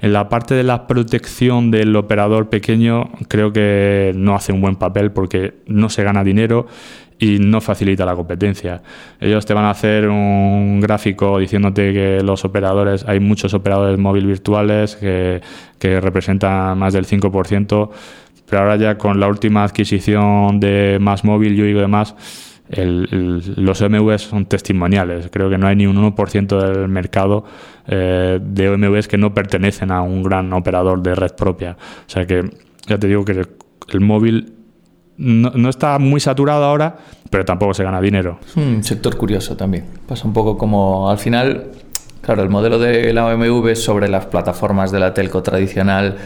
en la parte de la protección del operador pequeño creo que no hace un buen papel porque no se gana dinero y no facilita la competencia. Ellos te van a hacer un gráfico diciéndote que los operadores, hay muchos operadores móvil virtuales que, que representan más del 5%, pero ahora ya con la última adquisición de Más Móvil, yo y demás, el, el, los OMVs son testimoniales. Creo que no hay ni un 1% del mercado eh, de OMVs que no pertenecen a un gran operador de red propia. O sea que ya te digo que el móvil no, no, está muy saturado ahora, pero tampoco se gana dinero. Es un sector curioso también. Pasa un poco como al final, claro, el modelo de la OMV sobre las plataformas de la telco tradicional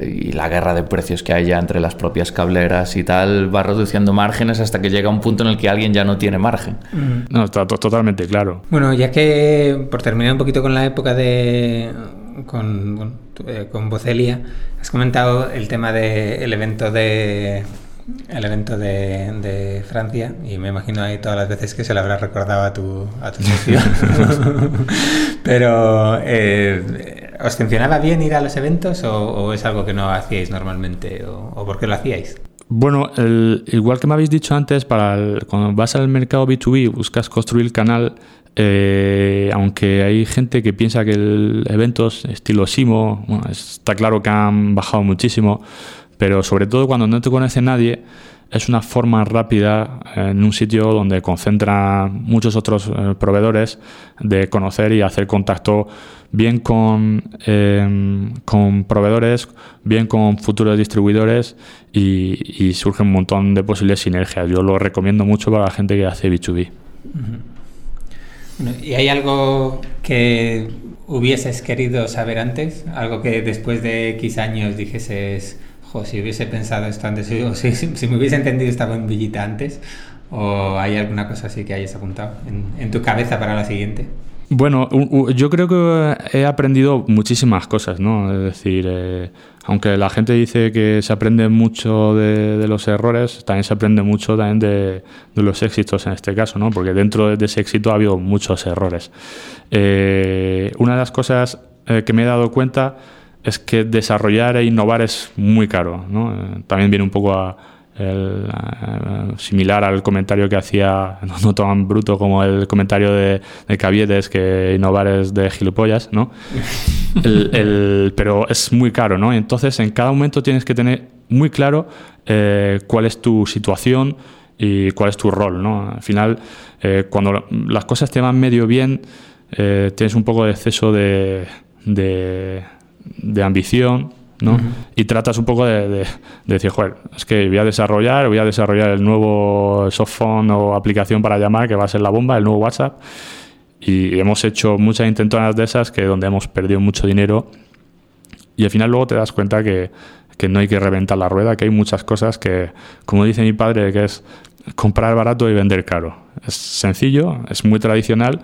y la guerra de precios que hay ya entre las propias cableras y tal va reduciendo márgenes hasta que llega un punto en el que alguien ya no tiene margen. Mm. No, está totalmente claro. Bueno, ya que por terminar un poquito con la época de con, bueno, eh, con Bocelia, has comentado el tema del de evento de el evento de, de, Francia y me imagino ahí todas las veces que se lo habrás recordado a tu, a tu. Pero, eh, ¿os funcionaba bien ir a los eventos o, o, es algo que no hacíais normalmente o, o por qué lo hacíais? Bueno, el, igual que me habéis dicho antes, para el, cuando vas al mercado B2B buscas construir el canal, eh, aunque hay gente que piensa que el eventos estilo Simo, bueno, está claro que han bajado muchísimo, pero sobre todo cuando no te conoce nadie, es una forma rápida en un sitio donde concentra muchos otros eh, proveedores de conocer y hacer contacto bien con, eh, con proveedores, bien con futuros distribuidores y, y, surge un montón de posibles sinergias. Yo lo recomiendo mucho para la gente que hace B2B. Uh -huh. ¿Y hay algo que hubieses querido saber antes? ¿Algo que después de X años dijeses o si hubiese pensado esto antes, o si, si me hubiese entendido esta bombillita antes, o hay alguna cosa así que hayas apuntado en, en tu cabeza para la siguiente. Bueno, yo creo que he aprendido muchísimas cosas, ¿no? Es decir, eh, aunque la gente dice que se aprende mucho de, de, los errores, también se aprende mucho también de, de, los éxitos en este caso, ¿no? Porque dentro de ese éxito ha habido muchos errores. Eh, una de las cosas eh, que me he dado cuenta es que desarrollar e innovar es muy caro. ¿no? Eh, también viene un poco a, el, a, similar al comentario que hacía, no tan bruto como el comentario de, de Caviedes, que innovar es de gilipollas, ¿no? el, el, pero es muy caro, ¿no? Entonces, en cada momento tienes que tener muy claro eh, cuál es tu situación y cuál es tu rol, ¿no? Al final, eh, cuando las cosas te van medio bien, tienes un poco de exceso de, de de ambición, ¿no? Uh -huh. Y tratas un poco de, de, de, decir, joder, es que voy a desarrollar, voy a desarrollar el nuevo softphone o aplicación para llamar que va a ser la bomba, el nuevo WhatsApp. Y hemos hecho muchas intentonas de esas que donde hemos perdido mucho dinero. Y al final luego te das cuenta que, que no hay que reventar la rueda, que hay muchas cosas que, como dice mi padre, que es comprar barato y vender caro. Es sencillo, es muy tradicional,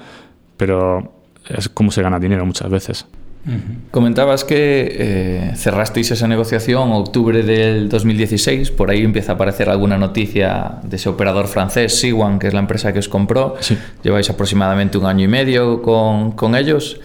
pero es como se gana dinero muchas veces. Uh -huh. Comentabas que eh, cerrasteis esa negociación en octubre del 2016, por ahí empieza a aparecer alguna noticia de ese operador francés, Siwan, que es la empresa que os compró. Sí. Lleváis aproximadamente un año y medio con, con ellos.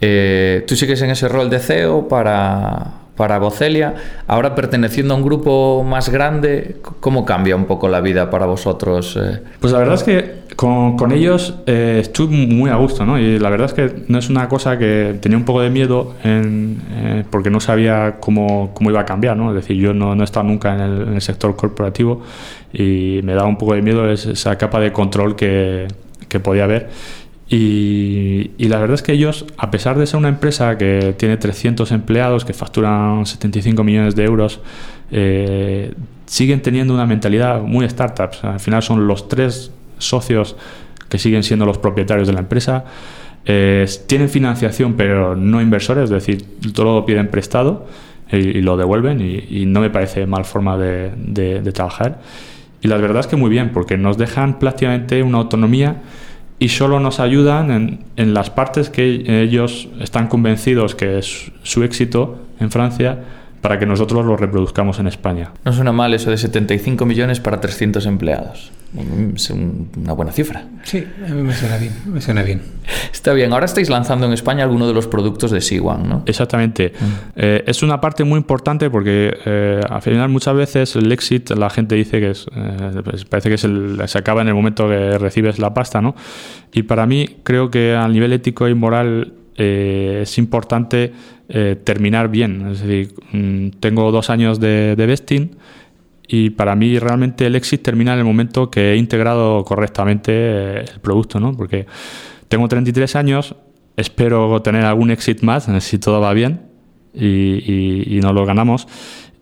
Eh, Tú sigues en ese rol de CEO para, para Bocelia. Ahora perteneciendo a un grupo más grande, ¿cómo cambia un poco la vida para vosotros? Pues la verdad es que con, ellos eh, estuve muy a gusto, ¿no? Y la verdad es que no es una cosa que tenía un poco de miedo eh, porque no sabía cómo, cómo, iba a cambiar, ¿no? Es decir, yo no, no he estado nunca en el, en el, sector corporativo y me daba un poco de miedo esa capa de control que, que podía haber. Y, y, la verdad es que ellos, a pesar de ser una empresa que tiene 300 empleados, que facturan 75 millones de euros, eh, siguen teniendo una mentalidad muy startups. Al final son los tres socios que siguen siendo los propietarios de la empresa. Eh, tienen financiación, pero no inversores, es decir, todo lo piden prestado y, y lo devuelven y, y, no me parece mal forma de, de, de, trabajar. Y la verdad es que muy bien, porque nos dejan prácticamente una autonomía y solo nos ayudan en, en las partes que ellos están convencidos que es su éxito en Francia para que nosotros lo reproduzcamos en España. No suena mal eso de 75 millones para 300 empleados. Es una buena cifra. Sí, a mí me suena bien. Me suena bien. Está bien. Ahora estáis lanzando en España alguno de los productos de Siwan, ¿no? Exactamente. Mm. Eh, es una parte muy importante porque eh, al final muchas veces el exit la gente dice que es, eh, pues parece que es el, se acaba en el momento que recibes la pasta, ¿no? Y para mí creo que a nivel ético y moral es importante eh, terminar bien. Es decir, mm, tengo dos años de, de, vesting y para mí realmente el éxito termina en el momento que he integrado correctamente eh, el producto, ¿no? Porque tengo 33 años, espero tener algún éxito más si todo va bien y, y, y nos lo ganamos.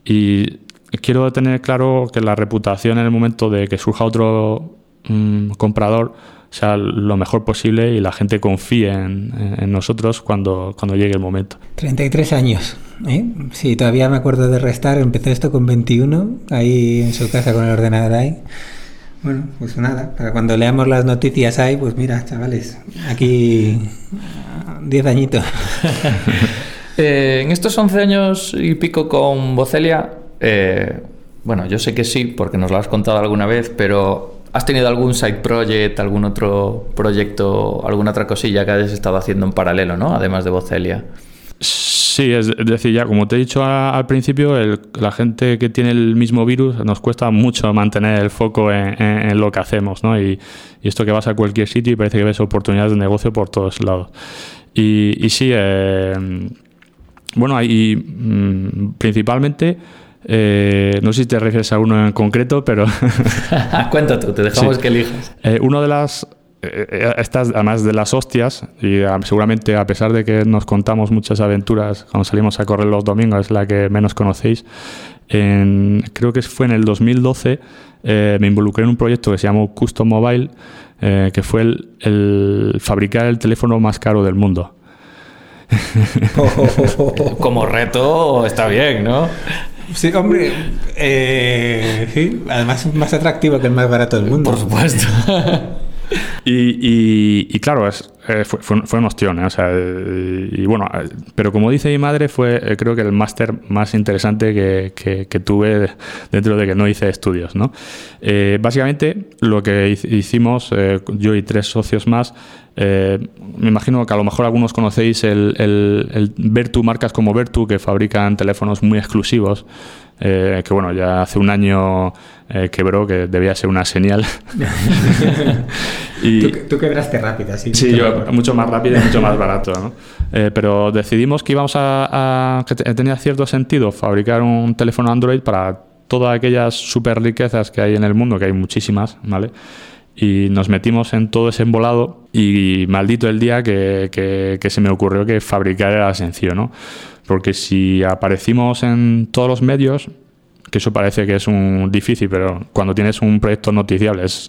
Y quiero tener claro que la reputación en el momento de que surja otro mmm, comprador sea lo mejor posible y la gente confíe en, en, nosotros cuando, cuando llegue el momento. 33 años. ¿eh? Sí, todavía me acuerdo de restar. Empecé esto con 21, ahí en su casa con el ordenador ahí. Bueno, pues nada, para cuando leamos las noticias ahí, pues mira, chavales, aquí 10 añitos. eh, en estos 11 años y pico con Bocelia, eh, bueno, yo sé que sí, porque nos lo has contado alguna vez, pero ¿Has tenido algún side project, algún otro proyecto, alguna otra cosilla que hayas estado haciendo en paralelo, ¿no? Además de Vocelia. Sí, es decir, ya como te he dicho al principio, la gente que tiene el mismo virus nos cuesta mucho mantener el foco en, lo que hacemos, ¿no? Y, y, esto que vas a cualquier sitio y parece que ves oportunidades de negocio por todos lados. Y, y sí, eh, bueno, ahí mm, principalmente eh, no sé si te refieres a uno en concreto, pero. Cuenta tú, te dejamos sí. que elijas. Eh, uno de las. Eh, estas, además de las hostias, y um, seguramente a pesar de que nos contamos muchas aventuras cuando salimos a correr los domingos, es la que menos conocéis. En, creo que fue en el 2012, eh, me involucré en un proyecto que se llamó Custom Mobile, eh, que fue el, el fabricar el teléfono más caro del mundo. Como reto está bien, ¿no? Sí, hombre, eh, sí, además es más atractivo que el más barato del mundo. Por supuesto. y, y, y, claro, es, eh, fue, fue, fue, una opción, ¿eh? o sea, y bueno, pero como dice mi madre, fue eh, creo que el máster más interesante que, que, que, tuve dentro de que no hice estudios, ¿no? Eh, básicamente, lo que hicimos, yo y tres socios más, me imagino que a lo mejor algunos conocéis el, el Vertu, marcas como Vertu, que fabrican teléfonos muy exclusivos, eh, que bueno, ya hace un año eh, quebró, que debía ser una señal. y, tú, tú, quebraste rápido, sí. Sí, yo mucho más rápido y mucho más barato, ¿no? Eh, pero decidimos que íbamos a, a, que tenía cierto sentido fabricar un teléfono Android para todas aquellas super riquezas que hay en el mundo, que hay muchísimas, ¿vale? y nos metimos en todo ese embolado y maldito el día que, que, que, se me ocurrió que fabricar era sencillo, ¿no? Porque si aparecimos en todos los medios, que eso parece que es un difícil, pero cuando tienes un proyecto noticiable es,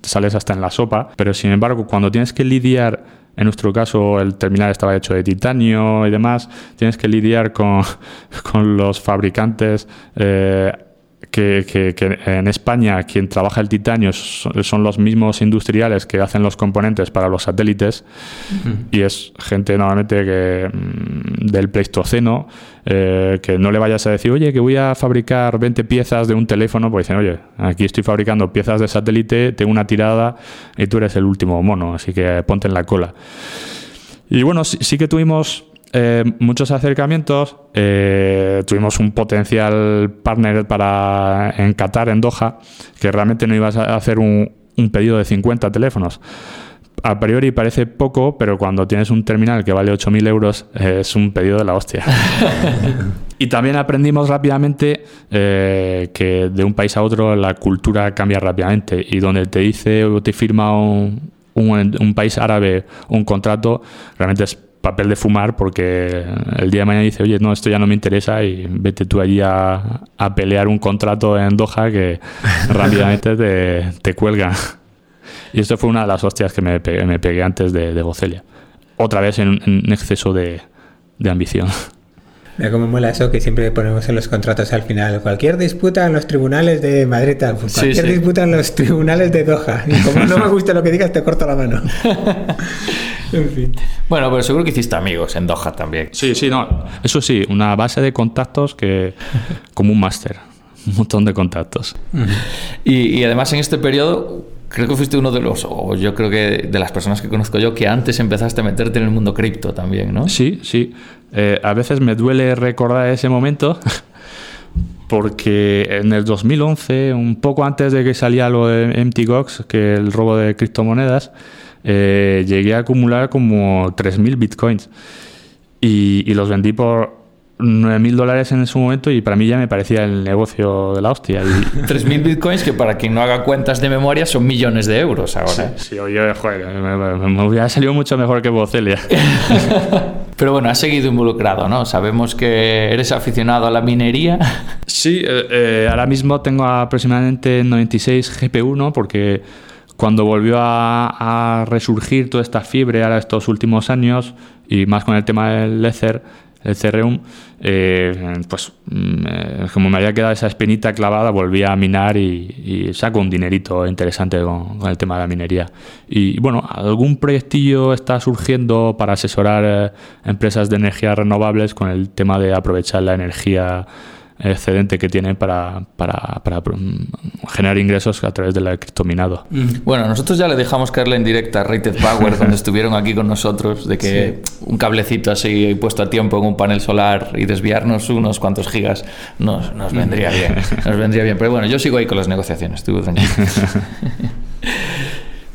sales hasta en la sopa, pero sin embargo cuando tienes que lidiar en nuestro caso el terminal estaba hecho de titanio y demás, tienes que lidiar con, con los fabricantes eh, que, que, que, en España quien trabaja el titanio son, son, los mismos industriales que hacen los componentes para los satélites uh -huh. y es gente normalmente que mm, del Pleistoceno eh, que no le vayas a decir oye que voy a fabricar 20 piezas de un teléfono pues dicen oye aquí estoy fabricando piezas de satélite tengo una tirada y tú eres el último mono así que ponte en la cola y bueno sí, sí que tuvimos eh, muchos acercamientos. Eh, tuvimos un potencial partner para en Qatar, en Doha, que realmente no ibas a hacer un, un pedido de 50 teléfonos. A priori parece poco, pero cuando tienes un terminal que vale 8.000 euros es un pedido de la hostia. y también aprendimos rápidamente eh, que de un país a otro la cultura cambia rápidamente y donde te dice o te firma un, un, un país árabe un contrato, realmente es papel de fumar porque el día de mañana dice, oye, no, esto ya no me interesa y vete tú allí a, a pelear un contrato en Doha que rápidamente te, te cuelgan. Y esto fue una de las hostias que me pegué, me pegué antes de, de Bocelia. Otra vez en, en exceso de, de ambición. Mira cómo mola eso que siempre ponemos en los contratos al final. Cualquier disputa en los tribunales de Madrid, pues Sí, cualquier sí. disputa en los tribunales de Doha. Y como no me gusta lo que digas, te corto la mano. en fin. Bueno, pero seguro que hiciste amigos en Doha también. Sí, sí, no. Eso sí, una base de contactos que como un máster. Un montón de contactos. Y, y además en este periodo creo que fuiste uno de los, o yo creo que de las personas que conozco yo, que antes empezaste a meterte en el mundo cripto también, ¿no? Sí, sí. Eh, a veces me duele recordar ese momento porque en el 2011, un poco antes de que salía lo de MTGOX, que el robo de criptomonedas, eh, llegué a acumular como 3.000 bitcoins y, y los vendí por 9.000 dólares en ese momento y para mí ya me parecía el negocio de la hostia. Y, 3.000 bitcoins que para quien no haga cuentas de memoria son millones de euros ahora. sí, oye, joder, me, me- me hubiera salido mucho mejor que Bocelia. Pero bueno, has seguido involucrado, ¿no? Sabemos que eres aficionado a la minería. Sí, eh, eh, ahora mismo tengo aproximadamente 96 GPU, ¿no? Porque cuando volvió a, resurgir toda esta fiebre ahora estos últimos años y más con el tema del Ether, el Ethereum, eh, pues mm, eh, como me había quedado esa espinita clavada, volví a minar y, saco un dinerito interesante con, con el tema de la minería. Y bueno, algún proyectillo está surgiendo para asesorar eh, empresas de energías renovables con el tema de aprovechar la energía excedente que tienen para, para, para, mm, generar ingresos a través del criptominado. Bueno, nosotros ya le dejamos caerle en directa a Rated Power, donde estuvieron aquí con nosotros, de que un cablecito así puesto a tiempo en un panel solar y desviarnos unos cuantos gigas nos, nos vendría bien. Nos vendría bien. Pero bueno, yo sigo ahí con las negociaciones, tú tranquilo.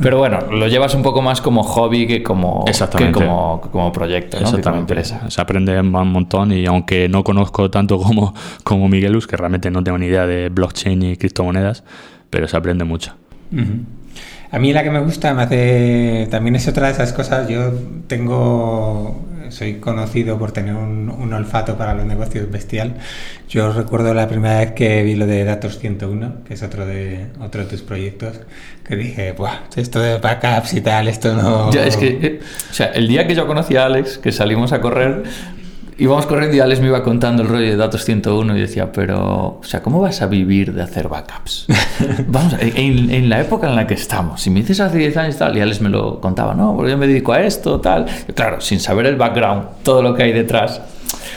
Pero bueno, lo llevas un poco más como hobby que como, que Exactamente. como, como proyecto, ¿no? Que como empresa. Se aprende un montón y aunque no conozco tanto como, como Miguelus, que realmente no tengo ni idea de blockchain y criptomonedas, pero se aprende mucho. A mí la que me gusta, me hace. También es otra de esas cosas. Yo tengo. Soy conocido por tener un, olfato para los negocios bestial. Yo recuerdo la primera vez que vi lo de Datos 101, que es otro de, otro de tus proyectos, que dije, Buah, esto de backups y tal, esto no. Es que, eh, o sea, el día que yo conocí a Alex, que salimos a correr, íbamos corriendo y Alex me iba contando el rollo de datos 101 y decía, pero, o sea, ¿cómo vas a vivir de hacer backups? Vamos, en, en la época en la que estamos, si me dices hace 10 años tal, y Alex me lo contaba, no, porque yo me dedico a esto, tal. Y claro, sin saber el background, todo lo que hay detrás,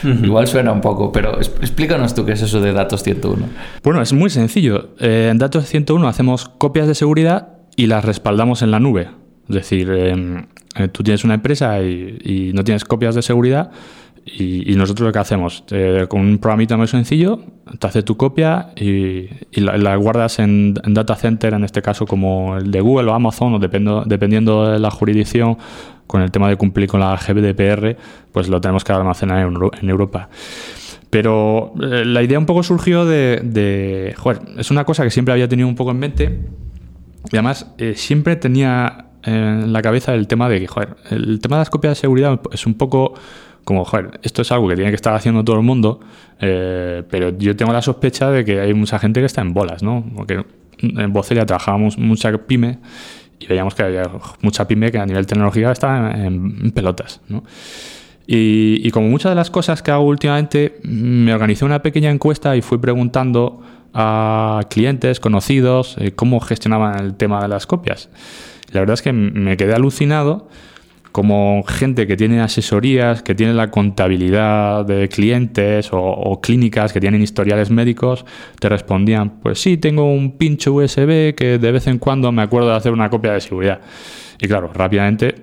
igual suena un poco, pero explícanos tú qué es eso de datos 101. Bueno, es muy sencillo. Eh, en Datos 101 hacemos copias de seguridad y las respaldamos en la nube. Es decir, eh, eh, tú tienes una empresa y, y no tienes copias de seguridad y, nosotros lo que hacemos, con un programita muy sencillo, te hace tu copia y, la, guardas en, data center, en este caso como el de Google o Amazon, o dependo- dependiendo de la jurisdicción, con el tema de cumplir con la GDPR, pues lo tenemos que almacenar en, Euro- en Europa. Pero eh, la idea un poco surgió de, de- Joder, es una cosa que siempre había tenido un poco en mente. Y además, eh, siempre tenía en la cabeza el tema de que, joder, el tema de las copias de seguridad es un poco como, joder, esto es algo que tiene que estar haciendo todo el mundo, eh, pero yo tengo la sospecha de que hay mucha gente que está en bolas, ¿no? Porque en Bocelia trabajábamos mucha pyme y veíamos que había mucha pyme que a nivel tecnológico estaba en, pelotas, ¿no? Y, y como muchas de las cosas que hago últimamente, me organizé una pequeña encuesta y fui preguntando a clientes, conocidos, eh, cómo gestionaban el tema de las copias. La verdad es que me quedé alucinado como gente que tiene asesorías, que tiene la contabilidad de clientes o, clínicas que tienen historiales médicos, te respondían, pues sí, tengo un pincho USB que de vez en cuando me acuerdo de hacer una copia de seguridad. Y claro, rápidamente,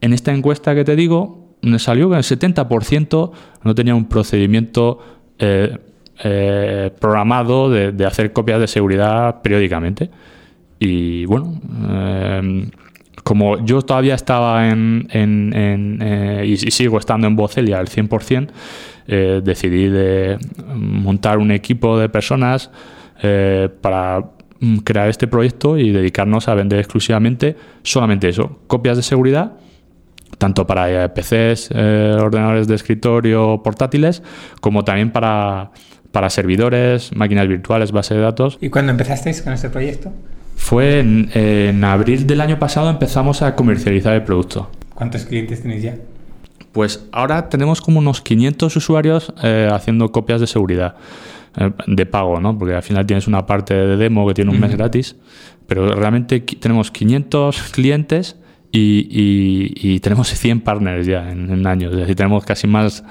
en esta encuesta que te digo, me salió que el 70% no tenía un procedimiento eh, eh, programado de, hacer copias de seguridad periódicamente. Y bueno, eh, como yo todavía estaba en, eh, y, sigo estando en Bocelia al 100%, eh, decidí de montar un equipo de personas eh, para crear este proyecto y dedicarnos a vender exclusivamente solamente eso, copias de seguridad tanto para PCs, ordenadores de escritorio, portátiles, como también para, para servidores, máquinas virtuales, base de datos. ¿Y cuándo empezasteis con este proyecto? Fue en, abril del año pasado empezamos a comercializar el producto. ¿Cuántos clientes tenéis ya? Pues ahora tenemos como unos 500 usuarios eh, haciendo copias de seguridad eh, de pago, ¿no? Porque al final tienes una parte de demo que tiene un mes gratis, pero realmente tenemos 500 clientes y, tenemos 100 partners ya en, un año. Es decir, tenemos casi más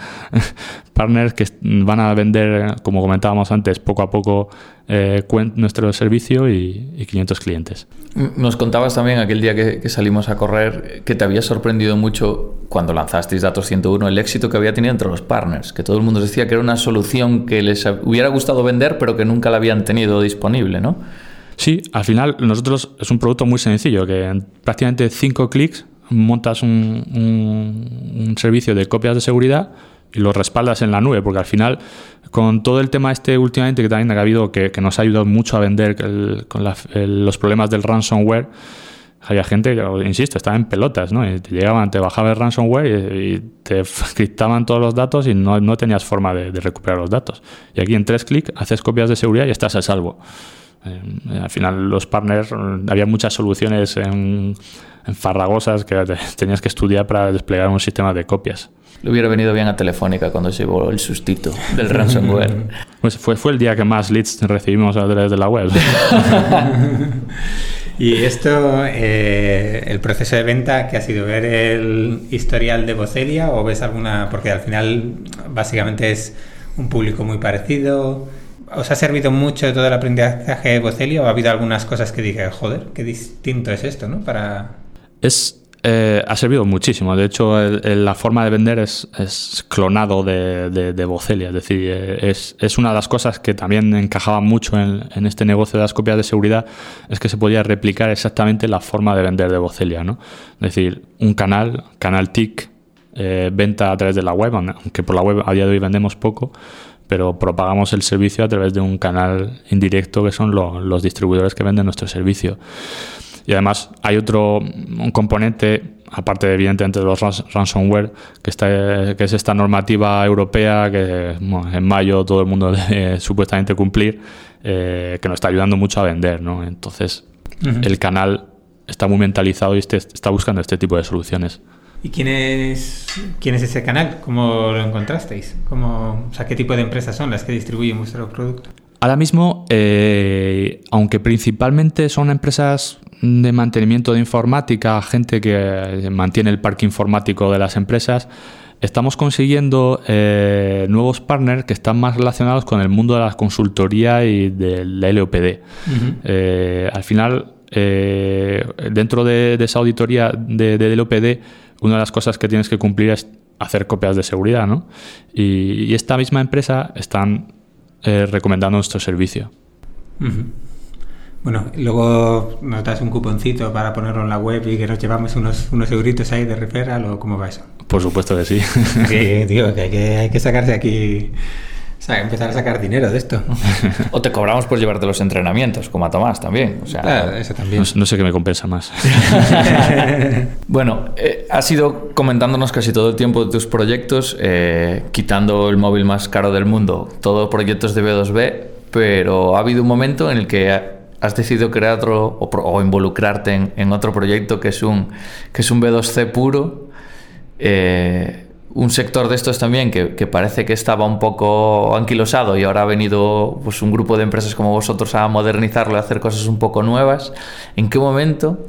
partners que van a vender, como comentábamos antes, poco a poco eh, nuestro servicio y, 500 clientes. Nos contabas también aquel día que, salimos a correr que te había sorprendido mucho cuando lanzasteis Datos 101 el éxito que había tenido entre los partners, que todo el mundo decía que era una solución que les hubiera gustado vender pero que nunca la habían tenido disponible, ¿no? Sí, al final nosotros es un producto muy sencillo, que en prácticamente cinco clics montas un, un, servicio de copias de seguridad y lo respaldas en la nube, porque al final con todo el tema este últimamente que también ha habido, que, nos ha ayudado mucho a vender con los problemas del ransomware, había gente que, insisto, estaba en pelotas, ¿no? Te llegaban, te bajaba el ransomware y, te criptaban todos los datos y no, no tenías forma de, de, recuperar los datos. Y aquí en tres clics haces copias de seguridad y estás a salvo. Eh, al final los partners, había muchas soluciones en, farragosas que tenías que estudiar para desplegar un sistema de copias. Le hubiera venido bien a Telefónica cuando se llevó el sustito del ransomware. Pues fue, fue el día que más leads recibimos a través de la web. y esto, eh, el proceso de venta, que ha sido ver el historial de Vocelia o ves alguna, porque al final básicamente es un público muy parecido, ¿Os ha servido mucho todo el aprendizaje de Bocelli o ha habido algunas cosas que dije, joder, qué distinto es esto, ¿no? Para... Es, eh, ha servido muchísimo. De hecho, la forma de vender es, clonado de, de, Bocelia. Es decir, eh, es, una de las cosas que también encajaba mucho en, este negocio de las copias de seguridad, es que se podía replicar exactamente la forma de vender de Bocelia. ¿no? Es decir, un canal, canal TIC, eh, venta a través de la web, aunque por la web a día de hoy vendemos poco, pero propagamos el servicio a través de un canal indirecto que son los distribuidores que venden nuestro servicio. Y además hay otro un componente, aparte de, evidentemente de los ransomware, que, está, que es esta normativa europea que en mayo todo el mundo debe supuestamente cumplir, eh, que nos está ayudando mucho a vender. ¿no? Entonces, el canal está muy mentalizado y este, está buscando este tipo de soluciones. ¿Y quién es, quién es ese canal? ¿Cómo lo encontrasteis? ¿Cómo, o sea, ¿Qué tipo de empresas son las que distribuyen vuestro producto? Ahora mismo, eh, aunque principalmente son empresas de mantenimiento de informática, gente que mantiene el parque informático de las empresas, estamos consiguiendo eh, nuevos partners que están más relacionados con el mundo de la consultoría y de la LOPD. Eh, al final, dentro de, esa auditoría de, de LOPD, una de las cosas que tienes que cumplir es hacer copias de seguridad, ¿no? Y, esta misma empresa están eh, recomendando nuestro servicio. Bueno, luego nos das un cuponcito para ponerlo en la web y que nos llevamos unos, unos euritos ahí de referral o cómo va eso. Por supuesto que sí. sí, digo, que hay que, hay que sacarse aquí o sea, empezar a sacar dinero de esto. o te cobramos por llevarte los entrenamientos, como a Tomás también. O sea, claro, eso también. No, sé qué me compensa más. bueno, eh, has ido comentándonos casi todo el tiempo de tus proyectos, eh, quitando el móvil más caro del mundo, todos proyectos de B2B, pero ha habido un momento en el que has decidido crear otro o, involucrarte en, otro proyecto que es un, que es un B2C puro. Eh, un sector de estos también que, parece que estaba un poco anquilosado y ahora ha venido pues, un grupo de empresas como vosotros a modernizarlo y hacer cosas un poco nuevas, ¿en qué momento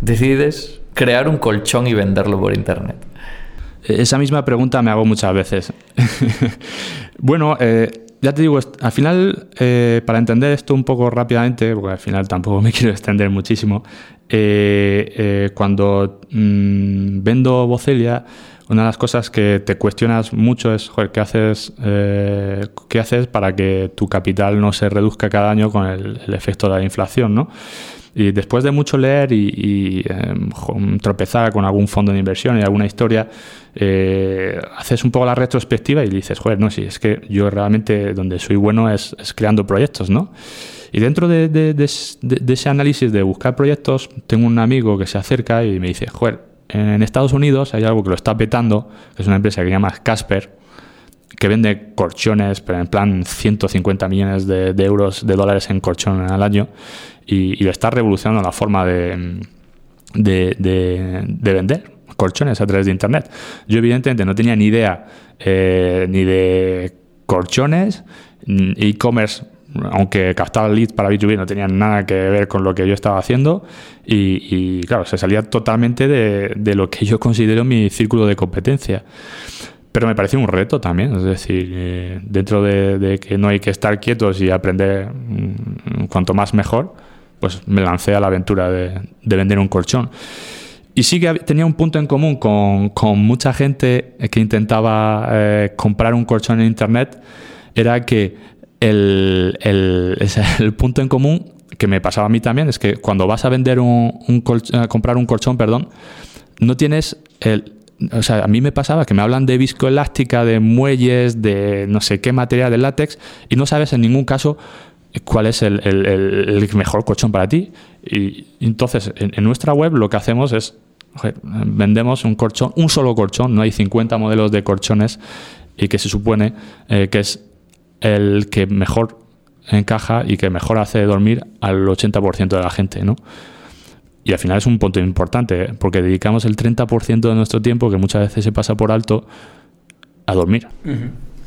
decides crear un colchón y venderlo por internet? Esa misma pregunta me hago muchas veces. bueno, eh, ya te digo, al final, eh, para entender esto un poco rápidamente, porque al final tampoco me quiero extender muchísimo, eh, cuando mm, vendo Bocelia, una de las cosas que te cuestionas mucho es, ¿qué haces, eh, ¿qué haces para que tu capital no se reduzca cada año con el, efecto de la inflación? ¿no? Y después de mucho leer y, em, tropezar con algún fondo de inversión y alguna historia, eh, haces un poco la retrospectiva y dices, joder, no, sí, es que yo realmente donde soy bueno es, creando proyectos, ¿no? Y dentro de, ese análisis de buscar proyectos, tengo un amigo que se acerca y me dice, joder, en Estados Unidos hay algo que lo está petando, que es una empresa que se llama Casper, que vende colchones, pero en plan 150 millones de, euros, de dólares en colchón al año, y, y está revolucionando la forma de, de, vender colchones a través de Internet. Yo evidentemente no tenía ni idea eh, ni de colchones, e-commerce aunque captaba leads para B2B no tenía nada que ver con lo que yo estaba haciendo y, claro, se salía totalmente de, lo que yo considero mi círculo de competencia. Pero me pareció un reto también, es decir, eh, dentro de, que no hay que estar quietos y aprender mm, cuanto más mejor, pues me lancé a la aventura de, vender un colchón. Y sí que tenía un punto en común con, con mucha gente que intentaba eh, comprar un colchón en Internet, era que el, el, el, punto en común que me pasaba a mí también es que cuando vas a vender un, a comprar un colchón, perdón, no tienes el, o sea, a mí me pasaba que me hablan de viscoelástica, de muelles, de no sé qué material de látex, y no sabes en ningún caso cuál es el, mejor colchón para ti. Y entonces, en, nuestra web lo que hacemos es, vendemos un colchón, un solo colchón, no hay 50 modelos de colchones, y que se supone eh, que es el que mejor encaja y que mejor hace dormir al 80% de la gente, ¿no? Y al final es un punto importante, ¿eh? porque dedicamos el 30% de nuestro tiempo, que muchas veces se pasa por alto, a dormir.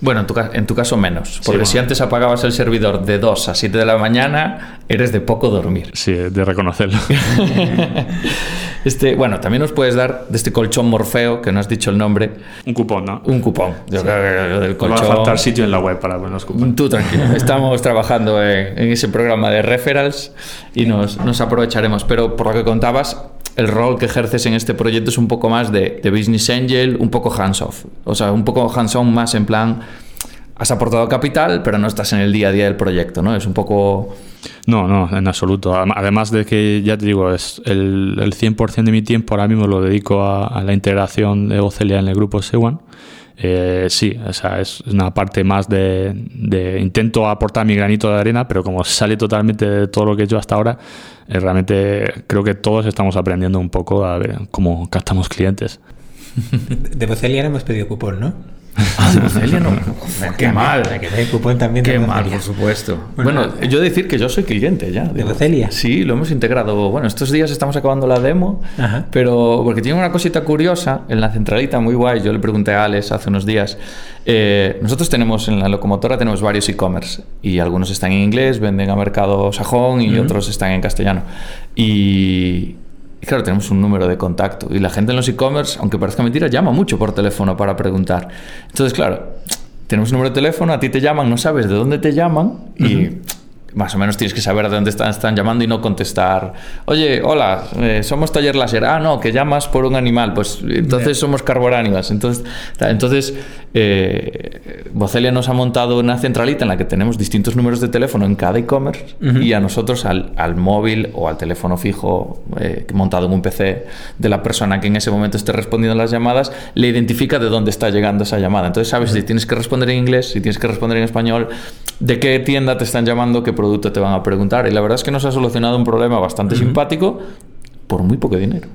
Bueno, en tu, en tu, caso menos, porque si antes apagabas el servidor de 2 a 7 de la mañana, eres de poco dormir. Sí, de reconocerlo. este, bueno, también nos puedes dar de este colchón Morfeo, que no has dicho el nombre. Un cupón, ¿no? Un cupón. Yo creo que del colchón... Va a faltar sitio en la web para los cupones. Tú tranquilo, estamos trabajando en, en, ese programa de referrals y nos, nos aprovecharemos. Pero por lo que contabas, el rol que ejerces en este proyecto es un poco más de, business angel, un poco hands-off. O sea, un poco hands-on más en plan, has aportado capital, pero no estás en el día a día del proyecto, ¿no? Es un poco... No, no, en absoluto. Además de que, ya te digo, es el, el 100% de mi tiempo ahora mismo lo dedico a, la integración de Ocelia en el grupo Sewan. Eh, sí, o sea, es una parte más de, de, intento aportar mi granito de arena, pero como sale totalmente de todo lo que he hecho hasta ahora, eh, realmente creo que todos estamos aprendiendo un poco a ver cómo captamos clientes. De Bocelia hemos pedido cupón, ¿no? Ah, de Bocelia no. Qué mal. Que también Qué mal, por supuesto. Bueno, yo decir que yo soy cliente ya. ¿De Bocelia? Sí, lo hemos integrado. Bueno, estos días estamos acabando la demo, pero porque tiene una cosita curiosa en la centralita muy guay. Yo le pregunté a Alex hace unos días. Eh, nosotros tenemos en la locomotora tenemos varios e-commerce y algunos están en inglés, venden a mercado sajón y otros están en castellano. Y, y claro, tenemos un número de contacto. Y la gente en los e-commerce, aunque parezca mentira, llama mucho por teléfono para preguntar. Entonces, claro, tenemos un número de teléfono, a ti te llaman, no sabes de dónde te llaman y más o menos tienes que saber de dónde están, están llamando y no contestar, oye, hola, eh, somos taller láser, ah, no, que llamas por un animal, pues entonces somos carboránimas. Entonces, entonces eh, Bocelia nos ha montado una centralita en la que tenemos distintos números de teléfono en cada e-commerce y a nosotros al, al, móvil o al teléfono fijo eh, montado en un PC de la persona que en ese momento esté respondiendo las llamadas, le identifica de dónde está llegando esa llamada. Entonces sabes si tienes que responder en inglés, si tienes que responder en español, de qué tienda te están llamando, qué producto te van a preguntar. Y la verdad es que nos ha solucionado un problema bastante simpático por muy poco dinero.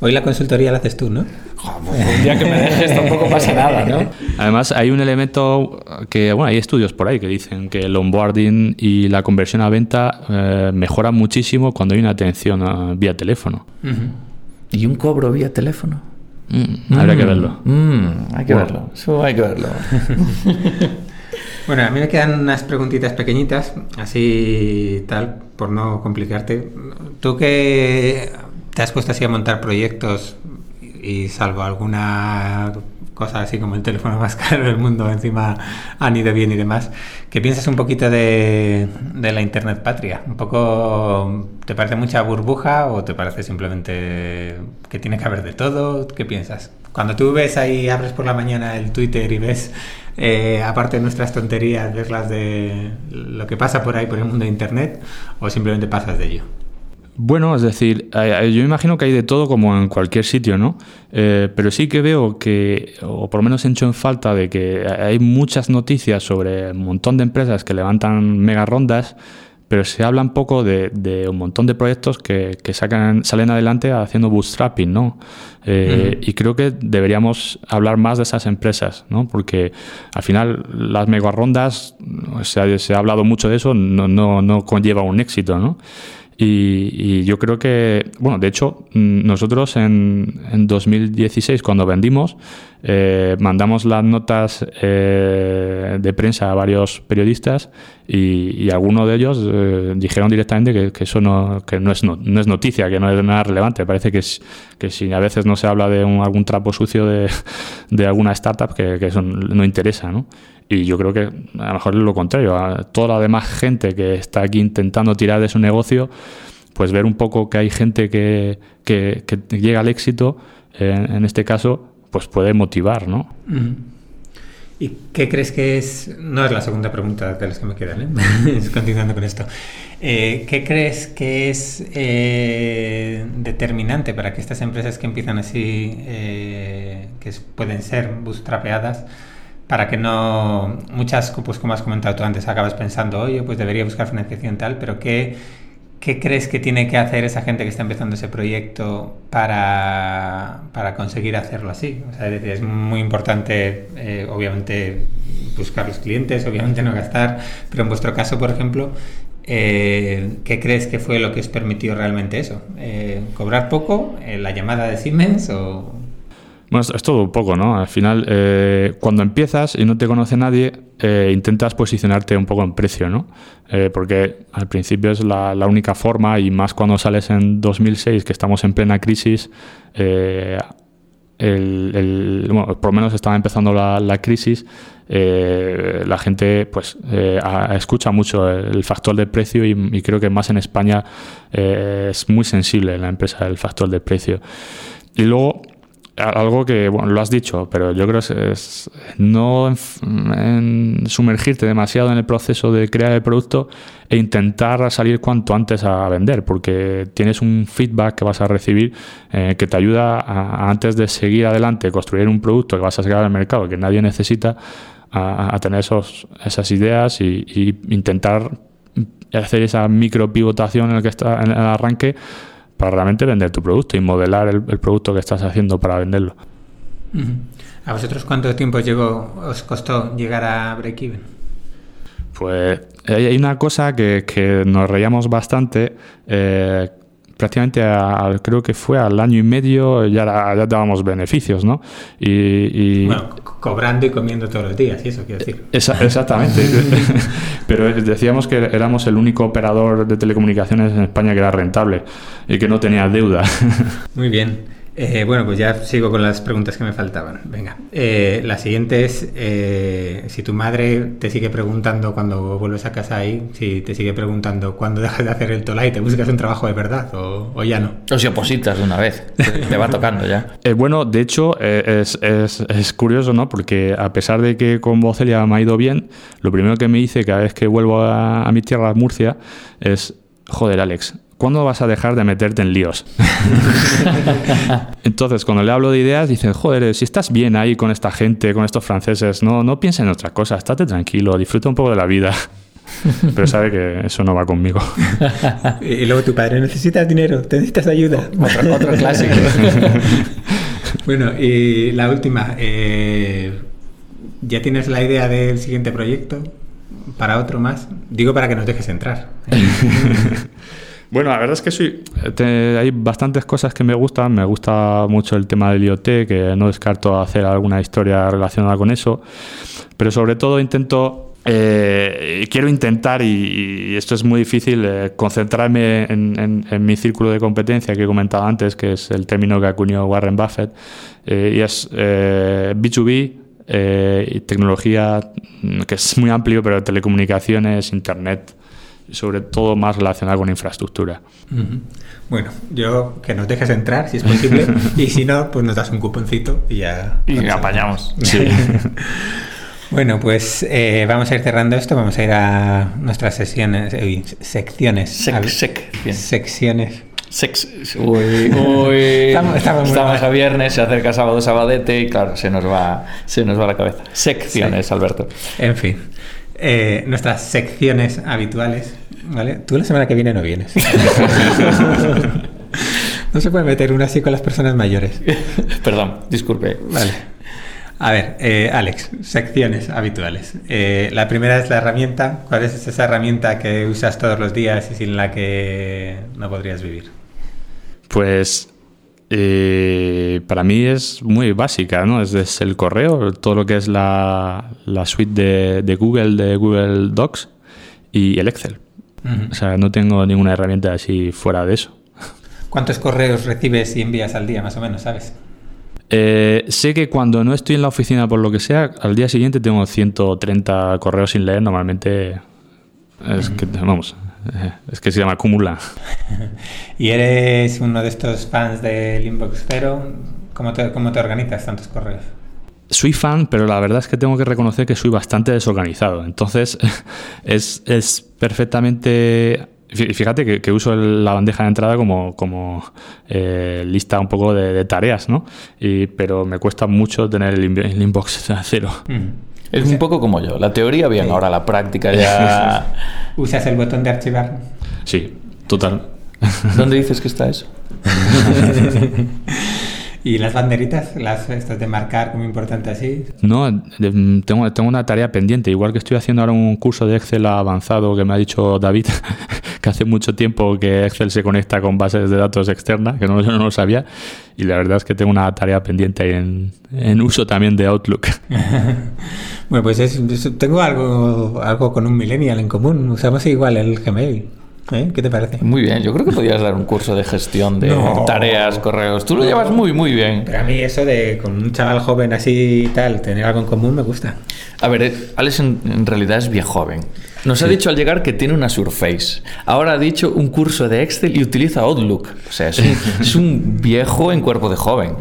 Hoy la consultoría la haces tú, ¿no? Pues un día que me dejes tampoco pasa nada, ¿no? Además, hay un elemento que, bueno, hay estudios por ahí que dicen que el onboarding y la conversión a venta eh, mejoran muchísimo cuando hay una atención eh, vía teléfono. ¿Y un cobro vía teléfono? Mm, habría que verlo. Mm, hay que verlo. Eso hay que verlo. Bueno, a mí me quedan unas preguntitas pequeñitas, así tal, por no complicarte. Tú que te has puesto así a montar proyectos y salvo alguna cosa así como el teléfono más caro del mundo, encima han ido bien y demás, ¿qué piensas un poquito de, la Internet patria? ¿Un poco te parece mucha burbuja o te parece simplemente que tiene que haber de todo? ¿Qué piensas? Cuando tú ves ahí, abres por la mañana el Twitter y ves eh, aparte de nuestras tonterías, las de lo que pasa por ahí, por el mundo de Internet, o simplemente pasas de ello? Bueno, es decir, yo imagino que hay de todo como en cualquier sitio, ¿no? Eh, pero sí que veo que, o por lo menos he hecho en falta de que hay muchas noticias sobre un montón de empresas que levantan mega rondas, pero se habla un poco de, un montón de proyectos que, sacan, salen adelante haciendo bootstrapping, ¿no? Eh, y creo que deberíamos hablar más de esas empresas, ¿no? Porque al final las mega rondas, se ha, se ha hablado mucho de eso, no, no, no conlleva un éxito, ¿no? Y, yo creo que, bueno, de hecho, mm, nosotros en, en 2016, cuando vendimos, eh, mandamos las notas eh, de prensa a varios periodistas y, algunos de ellos eh, dijeron directamente que, eso no, que no, es, no, es noticia, que no es nada relevante. Parece que, que si a veces no se habla de algún trapo sucio de, de alguna startup, que, que, eso no interesa, ¿no? Y yo creo que a lo mejor es lo contrario. A toda la demás gente que está aquí intentando tirar de su negocio, pues ver un poco que hay gente que, que, llega al éxito, en este caso, pues puede motivar, ¿no? ¿Y qué crees que es? No es la segunda pregunta de las que me quedan, ¿eh? continuando con esto. Eh, ¿Qué crees que es eh, determinante para que estas empresas que empiezan así, eh, que pueden ser bootstrapeadas, para que no, muchas, pues como has comentado tú antes, acabas pensando, oye, pues debería buscar financiación tal, pero ¿qué, ¿qué crees que tiene que hacer esa gente que está empezando ese proyecto para, para conseguir hacerlo así? O sea, es, muy importante, eh, obviamente, buscar los clientes, obviamente no gastar, pero en vuestro caso, por ejemplo, eh, ¿qué crees que fue lo que os permitió realmente eso? Eh, ¿Cobrar poco? ¿La llamada de Siemens? O, bueno, es todo un poco, ¿no? Al final, eh, cuando empiezas y no te conoce nadie, eh, intentas posicionarte un poco en precio, ¿no? Eh, porque al principio es la, única forma y más cuando sales en 2006, que estamos en plena crisis, el, bueno, por lo menos estaba empezando la, crisis, la gente pues escucha mucho el, factor de precio y, y, creo que más en España es muy sensible la empresa el factor de precio. Y luego algo que, bueno, lo has dicho, pero yo creo que es, no sumergirte demasiado en el proceso de crear el producto e intentar salir cuanto antes a vender, porque tienes un feedback que vas a recibir eh, que te ayuda a, antes de seguir adelante, construir un producto que vas a sacar al mercado que nadie necesita, a, tener esos, esas ideas y, intentar hacer esa micro pivotación en el que está en el arranque para realmente vender tu producto y modelar el, producto que estás haciendo para venderlo. ¿A vosotros cuánto tiempo llegó, os costó llegar a break-even? Pues hay una cosa que, nos reíamos bastante. Eh, prácticamente creo que fue al año y medio ya, ya dábamos beneficios, ¿no? Y, Bueno, cobrando y comiendo todos los días, y eso quiero decir. exactamente. Pero decíamos que éramos el único operador de telecomunicaciones en España que era rentable y que no tenía deuda. Muy bien. Eh, bueno, pues ya sigo con las preguntas que me faltaban. Venga, eh, la siguiente es, eh, si tu madre te sigue preguntando cuando vuelves a casa ahí, si te sigue preguntando cuándo dejas de hacer el tola y te buscas un trabajo de verdad o, ya no. O si opositas de una vez, te va tocando ya. bueno, de hecho, es, curioso, ¿no? Porque a pesar de que con Vocelia me ha ido bien, lo primero que me dice cada vez que vuelvo a, a mi tierra, Murcia, es, joder, Alex, ¿cuándo vas a dejar de meterte en líos? Entonces, cuando le hablo de ideas, dice, joder, si estás bien ahí con esta gente, con estos franceses, no, no piensa en otra cosa, estate tranquilo, disfruta un poco de la vida. Pero sabe que eso no va conmigo. y luego tu padre, necesitas dinero, te necesitas ayuda. Otro, clásico. bueno, y la última, eh, ¿ya tienes la idea del siguiente proyecto? ¿Para otro más? Digo para que nos dejes entrar. Bueno, la verdad es que sí, hay bastantes cosas que me gustan. Me gusta mucho el tema del IoT, que no descarto hacer alguna historia relacionada con eso. Pero sobre todo intento eh, quiero intentar, y, esto es muy difícil, eh, concentrarme en, mi círculo de competencia que he comentado antes, que es el término que acuñó Warren Buffett, eh, y es B2B, y tecnología, que es muy amplio, pero telecomunicaciones, Internet, sobre todo más relacionado con infraestructura. Bueno, yo que nos dejes entrar si es posible y si no, pues nos das un cuponcito y ya... Y apañamos. Sí. Bueno, pues eh, vamos a ir cerrando esto, vamos a ir a nuestras sesiones, uy, secciones. Sec. Secciones. Sex. Uy, uy. Estamos- a viernes, se acerca sábado, sabadete y claro, se nos va, se nos va la cabeza. Secciones, Alberto. En fin, eh, nuestras secciones habituales, ¿vale? Tú la semana que viene no vienes. no se puede meter una así con las personas mayores. Perdón, disculpe. Vale. A ver, eh, Alex, secciones habituales. Eh, la primera es la herramienta. ¿Cuál es esa herramienta que usas todos los días y sin la que no podrías vivir? Pues eh, para mí es muy básica, ¿no? Es, es el correo, todo lo que es la, la suite de, de Google, de Google Docs y el Excel. O sea, no tengo ninguna herramienta así fuera de eso. ¿Cuántos correos recibes y envías al día, más o menos, sabes? Eh, sé que cuando no estoy en la oficina por lo que sea, al día siguiente tengo 130 correos sin leer. Normalmente es que, vamos, es que se llama acumula. ¿Y eres uno de estos fans del Inbox Zero? ¿Cómo te, cómo te organizas tantos correos? Soy fan, pero la verdad es que tengo que reconocer que soy bastante desorganizado. Entonces, es, es perfectamente. fí- Fíjate que, que uso el- la bandeja de entrada como, como eh, lista un poco de, de tareas, ¿no? Y, pero me cuesta mucho tener el, el inbox a cero. Es un poco como yo. La teoría, bien, ahora la práctica ya. ¿Usas el botón de archivar? Sí, total. ¿Dónde dices que está eso? ¿Y las banderitas? ¿Las estas de marcar como importante así? No, tengo, tengo una tarea pendiente. Igual que estoy haciendo ahora un curso de Excel avanzado que me ha dicho David, que hace mucho tiempo que Excel se conecta con bases de datos externas, que no, yo no lo sabía. Y la verdad es que tengo una tarea pendiente ahí en, en uso también de Outlook. Bueno, pues es- es- tengo algo, algo con un millennial en común. Usamos igual el Gmail. ¿Eh? ¿Qué te parece? Muy bien, yo creo que podrías dar un curso de gestión de No. tareas, correos. Tú lo llevas muy, muy bien. Pero a mí eso de con un chaval joven así y tal, tener algo en común me gusta. A ver, eh, Alex en, en realidad es bien joven. Nos ha dicho al llegar que tiene una Surface. Ahora ha dicho un curso de Excel y utiliza Outlook. O sea, es un, es un viejo en cuerpo de joven.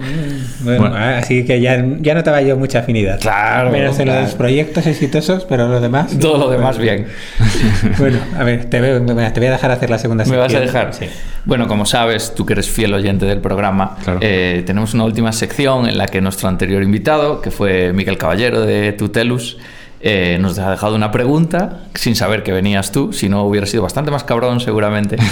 Bueno, Bueno. así que ya, ya notaba yo mucha afinidad. Claro, Menos en claro. los proyectos exitosos, pero lo demás. Todo lo demás bien. Bueno, a ver, te, veo- mira, te voy a dejar hacer la segunda ¿Me vas a sección. dejar? Sí. Bueno, como sabes, tú que eres fiel oyente del programa, Claro. eh, tenemos una última sección en la que nuestro anterior invitado, que fue Miguel Caballero de Tutelus, eh, nos ha dejado una pregunta sin saber que venías tú, si no hubiera sido bastante más cabrón seguramente.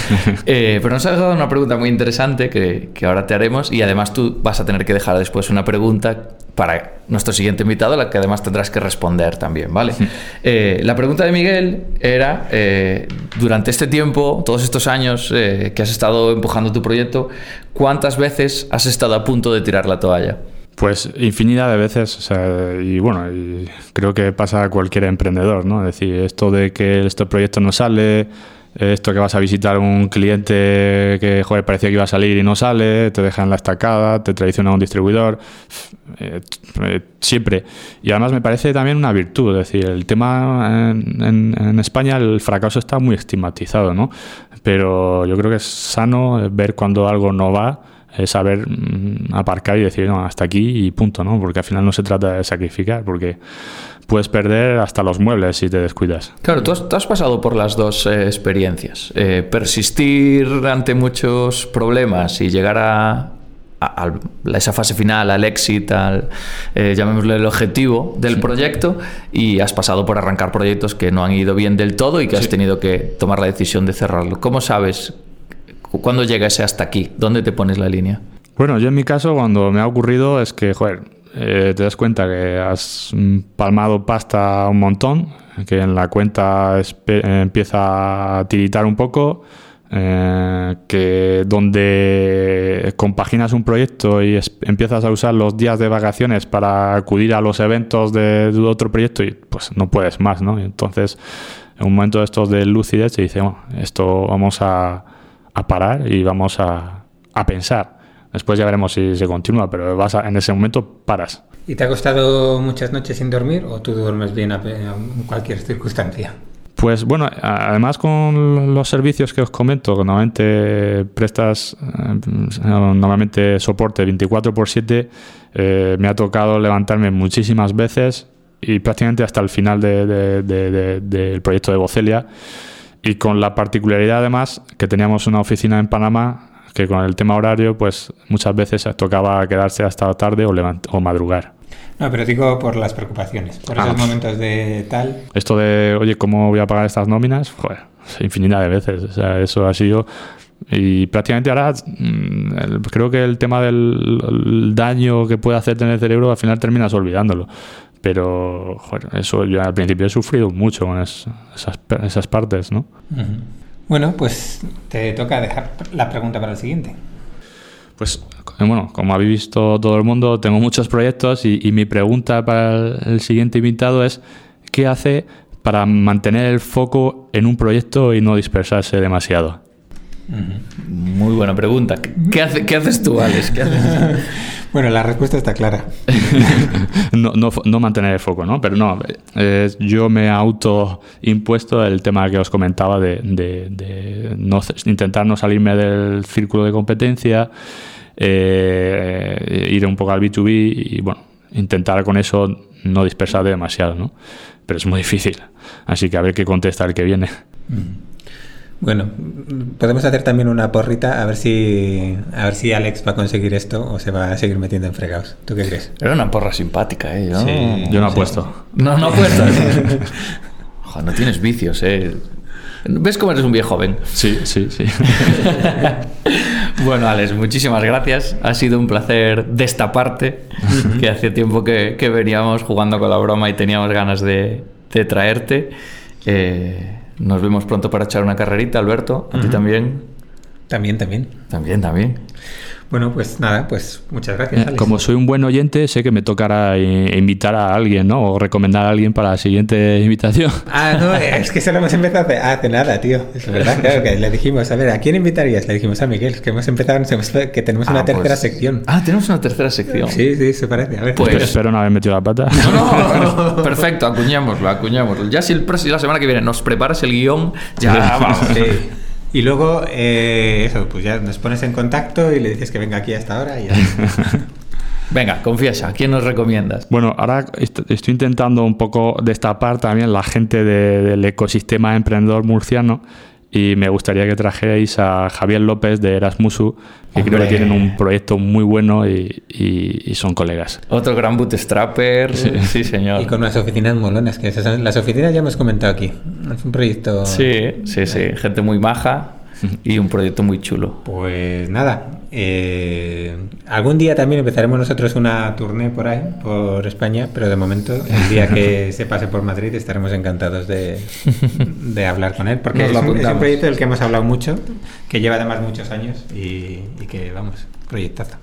Eh, pero nos ha dejado una pregunta muy interesante que, que ahora te haremos y además tú vas a tener que dejar después una pregunta para nuestro siguiente invitado, la que además tendrás que responder también, ¿vale? Eh, la pregunta de Miguel era, durante este tiempo, todos estos años que has estado empujando tu proyecto, ¿cuántas veces has estado a punto de tirar la toalla? Pues infinidad de veces, o sea, y bueno, y creo que pasa a cualquier emprendedor, ¿no? Es decir, esto de que este proyecto no sale, esto que vas a visitar un cliente que, joder, parecía que iba a salir y no sale, te dejan la estacada, te traiciona un distribuidor, eh, eh, siempre. Y además me parece también una virtud, es decir, el tema en, en- en España, el fracaso está muy estigmatizado, ¿no? Pero yo creo que es sano ver cuando algo no va es saber mm, aparcar y decir, no, hasta aquí y punto, ¿no? Porque al final no se trata de sacrificar, porque puedes perder hasta los muebles si te descuidas. Claro, tú has, tú has pasado por las dos eh, experiencias. Eh, persistir ante muchos problemas y llegar a, a- esa fase final, al éxito, al, eh, llamémosle el objetivo del proyecto, y has pasado por arrancar proyectos que no han ido bien del todo y que has tenido que tomar la decisión de cerrarlo. ¿Cómo sabes cuándo llega ese hasta aquí? ¿Dónde te pones la línea? Bueno, yo en mi caso, cuando me ha ocurrido, es que, joder, eh, te das cuenta que has palmado pasta un montón, que en la cuenta empieza a tiritar un poco, eh, que donde compaginas un proyecto y empiezas a usar los días de vacaciones para acudir a los eventos de, de otro proyecto y pues no puedes más, ¿no? Y entonces, en un momento de estos de lucidez, se dice, bueno, esto vamos a, a parar y vamos a, a pensar. Después ya veremos si se continúa, pero vas a- en ese momento paras. ¿Y te ha costado muchas noches sin dormir o tú duermes bien en cualquier circunstancia? Pues bueno, además con los servicios que os comento, que normalmente prestas eh, normalmente soporte 24 por 7, eh, me ha tocado levantarme muchísimas veces y prácticamente hasta el final de- de- de- de- del proyecto de Bocelia y con la particularidad además que teníamos una oficina en Panamá que con el tema horario pues muchas veces tocaba quedarse hasta tarde o, levant- o madrugar. No, pero digo por las preocupaciones, por esos Ah. momentos de tal. Esto de, oye, ¿cómo voy a pagar estas nóminas? Joder, infinidad de veces. O sea, eso ha sido. Y prácticamente ahora mm, creo que el tema del el daño que puede hacerte en el cerebro al final terminas olvidándolo. Pero, joder, eso yo al principio he sufrido mucho con es- esas, esas partes, ¿no? Bueno, pues te toca dejar la pregunta para el siguiente. Pues bueno, como habéis visto todo el mundo, tengo muchos proyectos y, y mi pregunta para el, el siguiente invitado es ¿qué hace para mantener el foco en un proyecto y no dispersarse demasiado? Muy buena pregunta. ¿Qué, qué hace- qué haces tú, Alex? ¿Qué haces? Bueno, la respuesta está clara. no, no, mantener el foco, ¿no? Pero no, eh, yo me he autoimpuesto el tema que os comentaba de, de- de no, intentar no salirme del círculo de competencia, eh, ir un poco al B2B y, bueno, intentar con eso no dispersar demasiado, ¿no? Pero es muy difícil. Así que a ver qué contesta el que viene. Bueno, podemos hacer también una porrita a ver si a ver si Alex va a conseguir esto o se va a seguir metiendo en fregados. ¿Tú qué crees? Era una porra simpática, ¿eh? Yo, Sí. Yo no apuesto. No, no apuestas. Ojo, no tienes vicios, ¿eh? ¿Ves cómo eres un viejo joven? Sí, sí, sí. Bueno, Alex, muchísimas gracias. Ha sido un placer destaparte, que hace tiempo que, que veníamos jugando con la broma y teníamos ganas de, de traerte. Eh, nos vemos pronto para echar una carrerita, Alberto. A ti también. También, también. También, también. Bueno, pues nada, pues muchas gracias, Alex. Eh, Como soy un buen oyente, sé que me tocará invitar a alguien, ¿no? O recomendar a alguien para la siguiente invitación. Ah, no, es que solo hemos empezado hace, hace nada, tío. Es verdad, claro, que le dijimos, a ver, ¿a quién invitarías? Le dijimos a Miguel, que hemos empezado, que tenemos una Ah, tercera pues- sección. Ah, tenemos una tercera sección. Sí, sí, se parece. A ver. Pues- Espero- Espero no haber metido la pata. No, no, perfecto, acuñémoslo, acuñémoslo. Ya si el próximo- la semana que viene nos preparas el guion, ya vamos. Sí. Y luego, eh, eso, pues ya nos pones en contacto y le dices que venga aquí hasta ahora y ya. Venga, confiesa, ¿a quién nos recomiendas? Bueno, ahora est- estoy intentando un poco destapar también la gente de- del ecosistema emprendedor murciano y me gustaría que trajerais a Javier López de Erasmusu, que creo que tienen un proyecto muy bueno y, y- y son colegas. Otro gran bootstrapper. Sí, señor. Y con unas oficinas molonas, que esas las oficinas ya hemos comentado aquí. Es un proyecto... Sí, sí, sí. Gente muy maja y un proyecto muy chulo. Pues nada, eh, algún día también empezaremos nosotros una tournée por ahí, por España, pero de momento, el día que se pase por Madrid, estaremos encantados de, de hablar con él, porque es un, es un apuntamos. proyecto del que hemos hablado mucho, que lleva además muchos años y, y que, vamos, proyectazo.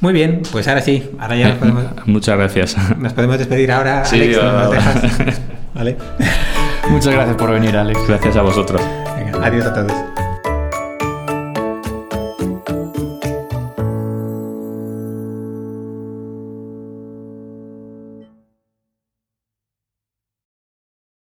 Muy bien, pues ahora sí, ahora ya nos podemos, Muchas gracias. nos podemos despedir ahora, Sí, Alex, yo- nos dejas. ¿Vale? Muchas gracias por venir, Alex. Gracias a vosotros. Venga, adiós a todos.